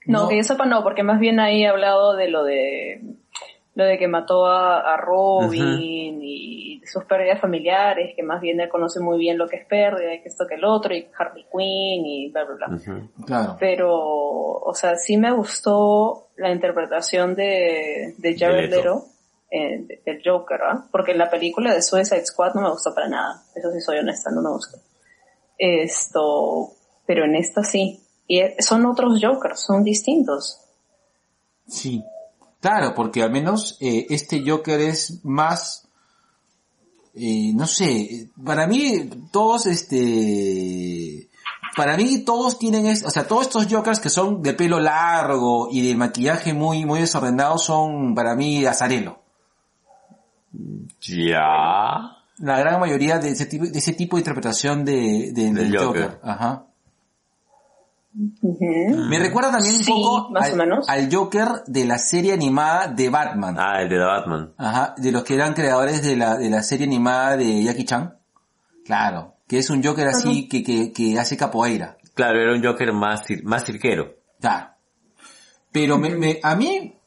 No, No. que yo sepa no, porque más bien ahí he hablado de lo de lo de que mató a, a Robin y sus pérdidas familiares, que más bien él conoce muy bien lo que es pérdida y que esto que el otro, y Harley Quinn y bla bla bla. Claro. Pero, o sea, sí me gustó la interpretación de, de Jared Leto. Leto, eh, de- del Joker, ¿ah? Porque la película de Suicide Squad no me gustó para nada. Eso sí soy honesta, no me gustó. Esto, pero en esta sí. Y es- son otros Jokers, son distintos. Sí. Claro, porque al menos eh, este Joker es más, eh, no sé, para mí todos este, para mí todos tienen, es, o sea, todos estos Jokers que son de pelo largo y de maquillaje muy, muy desordenado son para mí azarelo. Ya. La gran mayoría de ese tipo de, ese tipo de interpretación de, de- Del del Joker. Joker. Ajá. Me recuerda también un Sí, poco más al, o menos. al Joker de la serie animada de Batman. Ah, el de The Batman. Ajá, de los que eran creadores de la, de la serie animada de Jackie Chan. Claro, que es un Joker así que, que, que hace capoeira. Claro, era un Joker más, más cirquero. Claro. Pero me, me- a mí,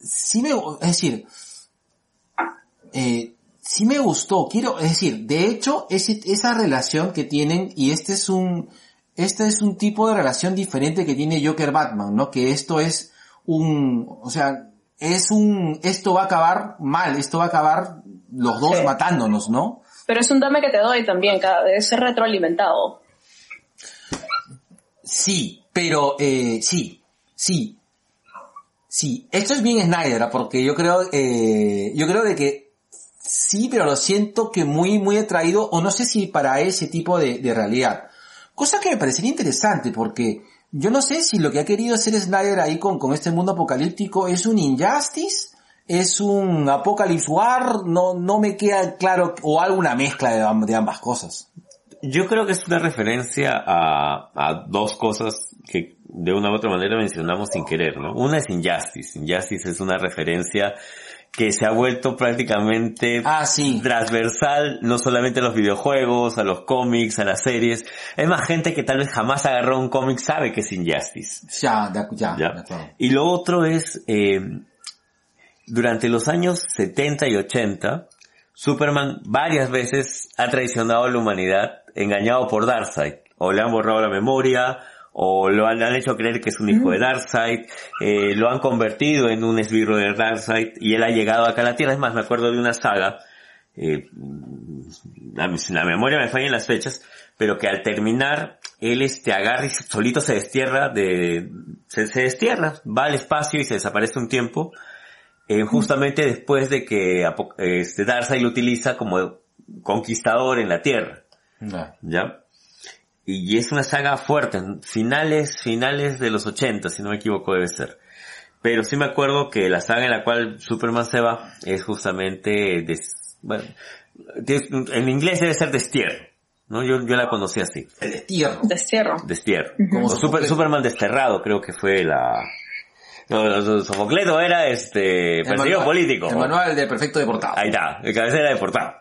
sí me, es decir, eh, sí me gustó, quiero, es decir, de hecho, esa relación que tienen, y este es un, este es un tipo de relación diferente que tiene Joker Batman, ¿no? Que esto es un, o sea, es un, esto va a acabar mal, esto va a acabar los dos Sí. matándonos, ¿no? Pero es un dame que te doy también, cada vez es retroalimentado. Sí, pero eh, sí, sí, sí. Esto es bien Snyder, ¿ah? porque yo creo, eh, yo creo de que sí, pero lo siento que muy, muy atraído, o no sé si para ese tipo de, de realidad. Cosa que me parecería interesante, porque yo no sé si lo que ha querido hacer Snyder ahí con, con este mundo apocalíptico es un Injustice, es un Apocalypse War, no, no me queda claro, o alguna mezcla de, de ambas cosas. Yo creo que es una referencia a, a dos cosas que de una u otra manera mencionamos sin querer, ¿no? Una es Injustice. Injustice es una referencia que se ha vuelto prácticamente Ah, sí. transversal, no solamente a los videojuegos, a los cómics, a las series. Es más gente que tal vez jamás agarró un cómic sabe que es Injustice. Ya, de- ya, ¿ya? de acuerdo. Y lo otro es, eh, durante los años 70 y 80, Superman varias veces ha traicionado a la humanidad engañado por Darkseid. O le han borrado la memoria, o lo han, hecho creer que es un hijo de Darkseid, eh, lo han convertido en un esbirro de Darkseid, y él ha llegado acá a la Tierra. Es más, me acuerdo de una saga, eh, la, la memoria me falla en las fechas, pero que al terminar, él este agarra y solito se destierra de, se, se destierra, va al espacio y se desaparece un tiempo, eh, justamente después de que este Darkseid lo utiliza como conquistador en la Tierra. ¿ya? Y es una saga fuerte, finales, finales de los 80, si no me equivoco debe ser. Pero sí me acuerdo que la saga en la cual Superman se va es justamente, des- bueno, en inglés debe ser destierro, ¿no? Yo, yo la conocí así, El destierro. Destierro. destierro. Como Super-. Superman desterrado creo que fue la... No, Sofocleto era este, perseguido político. El manual de perfecto deportado. Ahí está, el cabecera deportado.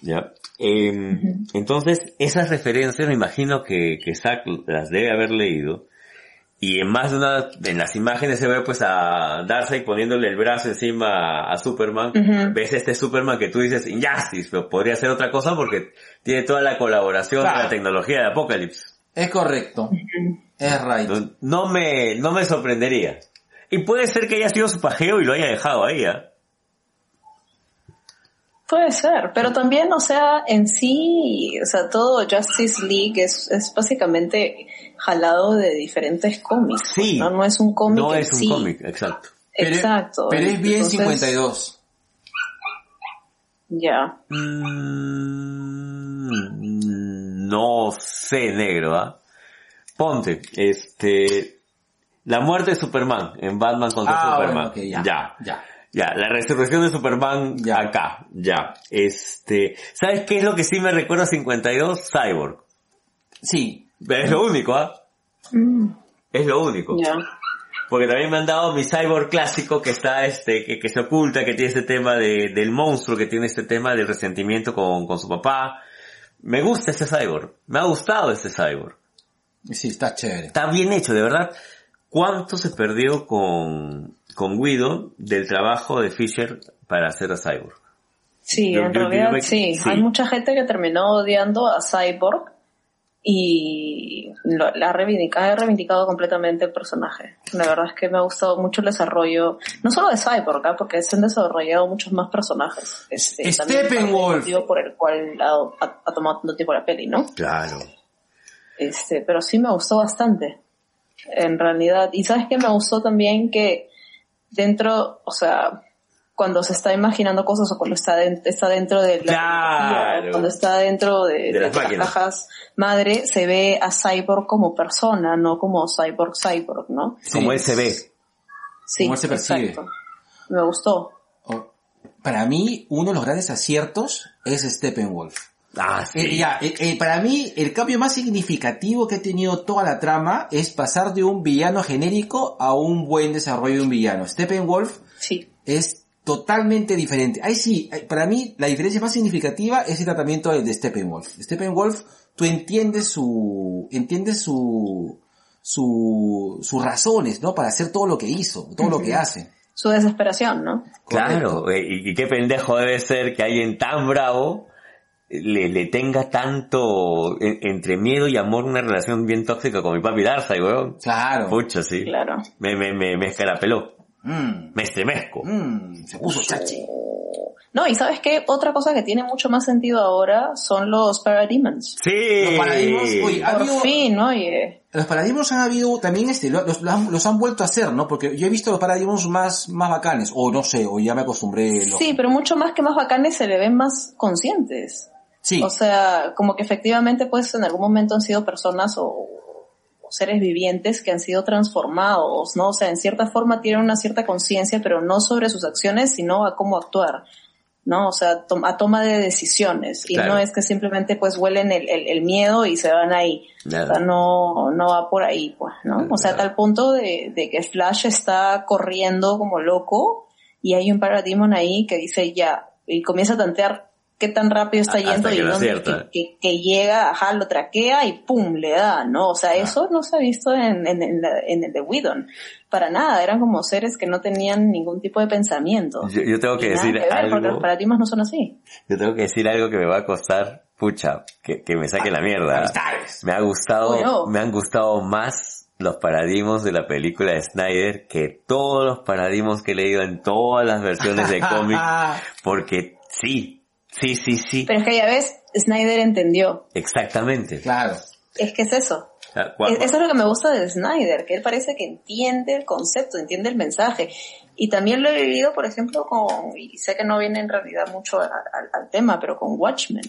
¿Ya? Eh, Entonces, esas referencias me imagino que, que Zack las debe haber leído. y en más de una, en las imágenes se ve pues a Darkseid poniéndole el brazo encima a Superman. Ujú. Ves este Superman que tú dices Injustice, pero podría ser otra cosa porque tiene toda la colaboración de Claro. la tecnología de Apocalypse. Es correcto. Es right. No, no me, no me sorprendería. Y puede ser que haya sido su pajeo y lo haya dejado ahí, ¿ah? Puede ser, pero también, o sea, en sí, o sea, todo Justice League es, es básicamente jalado de diferentes cómics. Sí. No, no es un cómic. No en es un sí. cómic, exacto. Pero- Exacto. Pero es bien Entonces, 52. Ya. Mm, no sé, negro, ¿ah? Ponte, este, la muerte de Superman en Batman contra Ah, Superman. bueno, ok, ya. ya. Ya. Ya, la resurrección de Superman Ya. acá, ya. Este, ¿sabes qué es lo que sí me recuerda a 52? Cyborg. Sí. Es lo único, ¿ah? Es lo único. Ya. Porque también me han dado mi cyborg clásico que está este, que, que se oculta, que tiene este tema de, del monstruo, que tiene este tema del resentimiento con, con su papá. Me gusta este cyborg. Me ha gustado este cyborg. Sí, está chévere. Está bien hecho, de verdad. ¿Cuánto se perdió con, con Guido del trabajo de Fisher para hacer a cyborg? Sí, Yo- en yo realidad sí. sí. Hay mucha gente que terminó odiando a Cyborg y lo, la ha reivindicado, ha reivindicado completamente el personaje. La verdad es que me ha gustado mucho el desarrollo, no solo de Cyborg, ¿ah? porque se han desarrollado muchos más personajes. Este, Steppenwolf. motivo por el cual ha, ha- ha tomado tanto tiempo la peli, ¿no? Claro. Este, pero sí me gustó bastante. En realidad. Y sabes que me gustó también que dentro, o sea, cuando se está imaginando cosas o cuando está, den- está dentro de la Claro. cuando está dentro de, De de las las, cajas madre, se ve a Cyborg como persona, no como Cyborg Cyborg, ¿no? Como él se ve. Sí, Como él se percibe. exacto. Me gustó. O- Para mí, uno de los grandes aciertos es Steppenwolf. Ah, sí. Eh, ya, eh, eh, para mí, el cambio más significativo que ha tenido toda la trama es pasar de un villano genérico a un buen desarrollo de un villano. Steppenwolf Sí. es totalmente diferente. Ahí sí, eh, para mí la diferencia más significativa es el tratamiento de, de Steppenwolf. Steppenwolf, tú entiendes su, entiendes su, su, sus razones, ¿no? Para hacer todo lo que hizo, todo lo que hace. Su desesperación, ¿no? Claro, eh, y qué pendejo debe ser que alguien tan bravo le, le tenga tanto en- entre miedo y amor una relación bien tóxica con mi papi Darkseid, weón. Claro. Pucha, sí. Claro. Me, me, me, me escarapeló. Mm, Me estremezco. mm, se puso chachi. No, y sabes qué, otra cosa que tiene mucho más sentido ahora son los Parademons. Sí. Los paradigmas, oye, ha Por habido- fin, oye. Los paradigmas han habido también este, lo- los, los han, los han vuelto a hacer, ¿no? Porque yo he visto los paradigmas más, más bacanes, o no sé, o ya me acostumbré. lo- Sí, pero mucho más que más bacanes se le ven más conscientes. Sí. O sea, como que efectivamente pues en algún momento han sido personas o, o seres vivientes que han sido transformados, ¿no? O sea, en cierta forma tienen una cierta conciencia, pero no sobre sus acciones, sino a cómo actuar. ¿no? O sea, to- a toma de decisiones. Y Claro. no es que simplemente pues huelen el, el, el miedo y se van ahí. Nada. O sea, no, no va por ahí, pues, ¿no? O sea, a tal punto de, de que Flash está corriendo como loco y hay un Parademon ahí que dice ya, y comienza a tantear qué tan rápido está yendo que y dónde, que, que- que llega, ajá, lo traquea y pum, le da, ¿no? O sea, eso no se ha visto en, en, en, la- en el de Whedon. Para nada, eran como seres que no tenían ningún tipo de pensamiento. Yo, yo tengo que decir que ver, porque algo. los paradigmas no son así. Yo tengo que decir algo que me va a costar, pucha, que, que me saque la mierda. Me ha gustado, Bueno. me han gustado más los paradigmas de la película de Snyder que todos los paradigmas que he leído en todas las versiones de cómic, porque sí, sí, sí, sí, Pero es que ya ves, Snyder entendió. exactamente. Claro. Es que es eso. E- Eso es lo que me gusta de Snyder, que él parece que entiende el concepto, entiende el mensaje. Y también lo he vivido, por ejemplo, con, y sé que no viene en realidad mucho al, al- al tema, pero con Watchmen.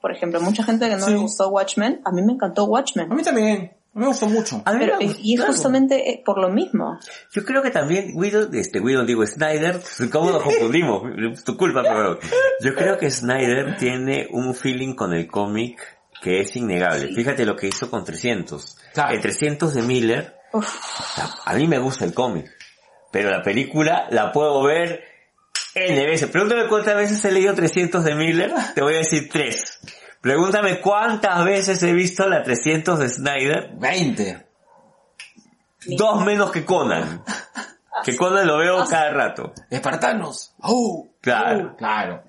Por ejemplo, mucha gente que no Sí. le gustó Watchmen, a mí me encantó A Watchmen. mí también. Me gustó mucho. A mí Pero, me y, y es justamente eh, por lo mismo. Yo creo que también Guido, este Guido digo Snyder, ¿cómo nos confundimos? Tu culpa, pero yo creo que Snyder tiene un feeling con el cómic que es innegable. Sí. Fíjate lo que hizo con 300. Claro. El 300 de Miller, Uf, a mí me gusta el cómic, pero la película la puedo ver N veces. Pregúntame cuántas veces he leído 300 de Miller, te voy a decir tres. Pregúntame cuántas veces he visto la 300 de Snyder 20. Dos menos que Conan. Que Conan lo veo cada rato. Espartanos. ¡Oh! Claro. ¡Oh! Claro.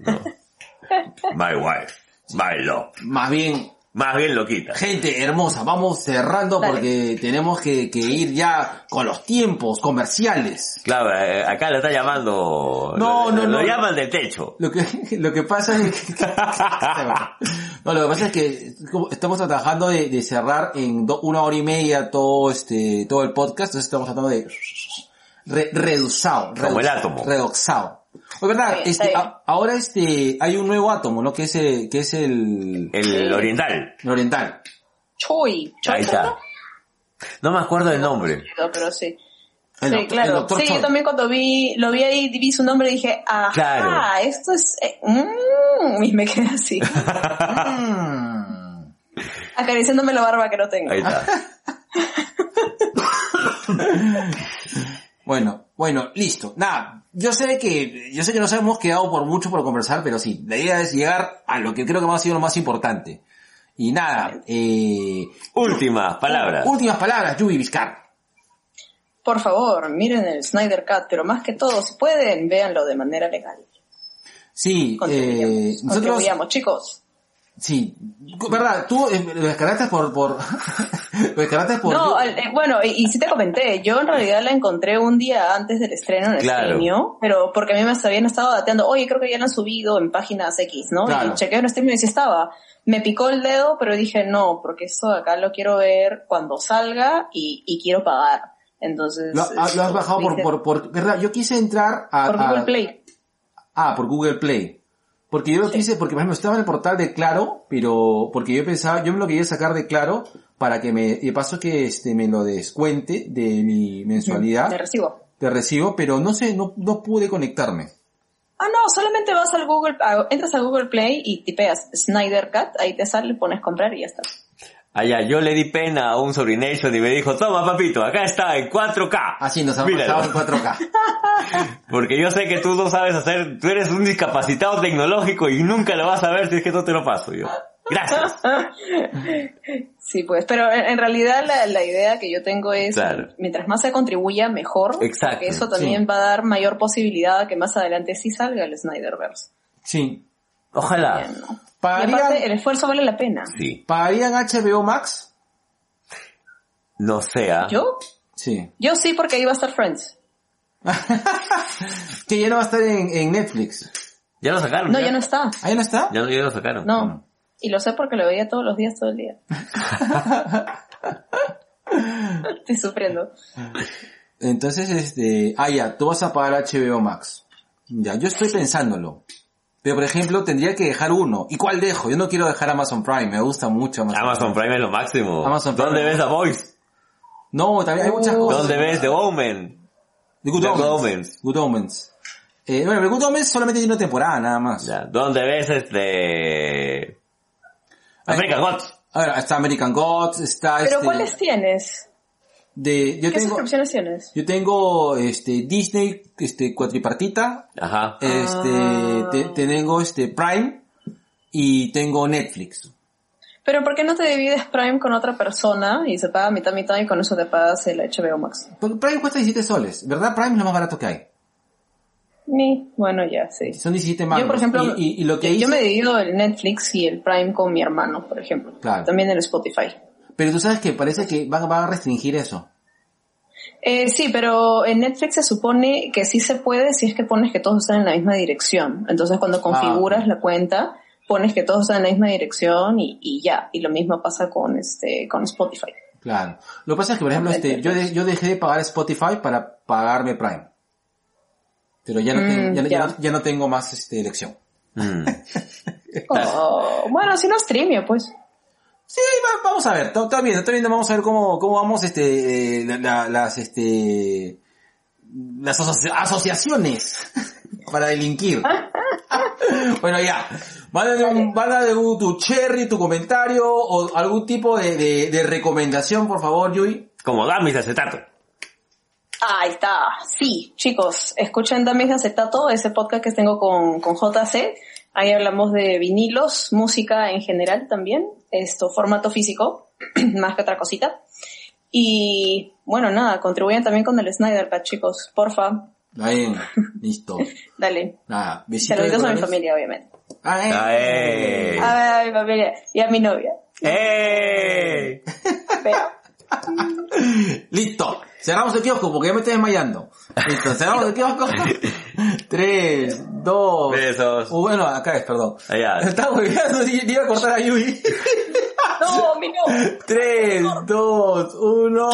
My wife. My love. Más bien, Más bien lo quita. gente hermosa, vamos cerrando Dale. porque tenemos que, que ir ya con los tiempos comerciales. Claro, eh, acá lo está llamando. No, lo, no, Lo no. llaman del techo. Lo que, lo que pasa es que... no, lo que pasa es que estamos trabajando de, de cerrar en do- una hora y media todo este, todo el podcast, entonces estamos tratando de re- reducido. Como el átomo. Reduxado. Pues verdad, este, a- ahora este, hay un nuevo átomo, ¿no? Que es el, que es el, El oriental. el oriental. Choi. Choi Ahí está. No me acuerdo del nombre. Pero, pero sí. El sí, claro. doctor Sí, Choi. yo también cuando vi, lo vi ahí, vi su nombre y dije, ajá, Claro. esto es, eh, mm, y me quedé así, acariciándome la barba que no tengo. Ahí está. Bueno, bueno, listo. Nada, yo sé que, yo sé que nos hemos quedado por mucho por conversar, pero sí, la idea es llegar a lo que creo que ha sido lo más importante. Y nada, eh, Últimas palabras. últimas palabras, Yubi Vizcar. Por favor, miren el Snyder Cut, pero más que todo, si pueden, véanlo de manera legal. Sí, eh, nosotros, chicos. sí, verdad, tú eh, lo descargaste por, por, lo descargaste por, No, eh, bueno, y, y sí te comenté, yo en realidad la encontré un día antes del estreno en Claro. Streamio, pero porque a mí me habían estado dateando, oye, creo que ya lo han subido en páginas X, ¿no? Claro. Y chequeo en Streamio y sí estaba. Me picó el dedo, pero dije, no, porque esto de acá lo quiero ver cuando salga y, y quiero pagar. Entonces... lo, ah, lo has bajado por, por, por, verdad, yo quise entrar a, por a- Google Play. Ah, por Google Play. Porque yo lo quise, porque por ejemplo estaba en el portal de Claro, pero porque yo pensaba, yo me lo quería sacar de Claro para que me, y de paso que este me lo descuente de mi mensualidad De recibo. de recibo, pero no sé, no, no pude conectarme. Ah, no, solamente vas al Google, entras a Google Play y tipeas Snyder Cut, ahí te sale, pones comprar y ya está. Allá, yo le di pena a un sobrination y me dijo, toma papito, acá está en 4K. Así nos ha Míralo. pasado en 4K. Porque yo sé que tú no sabes hacer, tú eres un discapacitado tecnológico y nunca lo vas a ver si es que no te lo paso yo. Gracias. Sí, pues, pero en, en realidad la, la idea que yo tengo es, Claro. mientras más se contribuya, mejor. Exacto, Porque eso también sí. va a dar mayor posibilidad a que más adelante sí salga el Snyderverse. Sí. Ojalá. Bien, ¿no? Y ¿Pagarían, aparte, el esfuerzo vale la pena. Sí. ¿Pagarían HBO Max? No sea. ¿Yo? Sí. Yo sí, porque ahí va a estar Friends. que ya no va a estar en, en Netflix. Ya lo sacaron. No, ya no está. ¿Ahí no está? Ya, ya lo sacaron. No. Y lo sé porque lo veía todos los días, todo el día. Estoy sufriendo. Entonces, este, ah, ya, tú vas a pagar HBO Max. Ya, yo estoy pensándolo. Pero, por ejemplo, tendría que dejar uno. ¿Y cuál dejo? Yo no quiero dejar Amazon Prime, me gusta mucho Amazon, Amazon Prime es lo máximo. Amazon Prime. ¿Dónde ves The Voice? No, también hay muchas cosas. ¿Dónde ves The Omen? The Good The Omens. Omens. Good Omens. Eh, bueno, The Good Omens solamente tiene una temporada, nada más. Ya. ¿Dónde ves este... American Gods? A ver, está American Gods, está ¿Pero este... cuáles tienes? De, yo ¿Qué tengo, suscripciones tienes? yo tengo, este, Disney, este, cuatripartita, Ajá. este, Ah. te- tengo, este, Prime, y tengo Netflix. Pero ¿por qué no te divides Prime con otra persona y se paga mitad mitad y con eso te pagas el HBO Max? Porque Prime cuesta 17 soles, ¿verdad? Prime es lo más barato que hay. Ni, bueno, ya, sí. Son 17 mangos. Yo, por ejemplo, y, y- y lo que yo hice, me divido el Netflix y el Prime con mi hermano, por ejemplo. Claro. También el Spotify. Pero tú sabes que parece que van, van a restringir eso. Eh, sí, pero en Netflix se supone que sí se puede si es que pones que todos están en la misma dirección. Entonces cuando configuras ok. la cuenta, pones que todos están en la misma dirección y, y ya. Y lo mismo pasa con este, con Spotify. Claro. Lo que pasa es que, por ejemplo, este, yo, de- yo dejé de pagar Spotify para pagarme Prime. Pero ya no, Mm, tengo, ya, no- ya ya no tengo más este, elección. Mm. Oh, bueno, si no streamio, pues. Sí, va- vamos a ver, está bien, está bien, vamos a ver cómo, cómo vamos, este, eh, la- la- las, este, las asoci- asociaciones para delinquir. bueno, ya, mándale, un, mándale un- tu cherry, tu comentario o algún tipo de, de, de recomendación, por favor, Yui. Como Gamis de acetato. Ahí está. Sí, chicos, escuchen Damis de Acetato, ese podcast que tengo con, con JC. Ahí hablamos de vinilos, música en general también, esto, formato físico, más que otra cosita. Y bueno, nada, contribuyan también con el Snyder Cut, chicos. Porfa, Bien, listo. dale. Nada, Saluditos a mi familia, obviamente. Ah, eh. Ah, eh. A, ver, a mi familia y a mi novia. ¡Eh! Vea. Listo. Cerramos el kiosco porque ya me estoy desmayando. Listo, cerramos el kiosco. Tres, dos. Besos. Uh, bueno, acá es, perdón. Allá. Estaba olvidando, iba a cortar a Yui. No, mi no. Tres, dos, uno.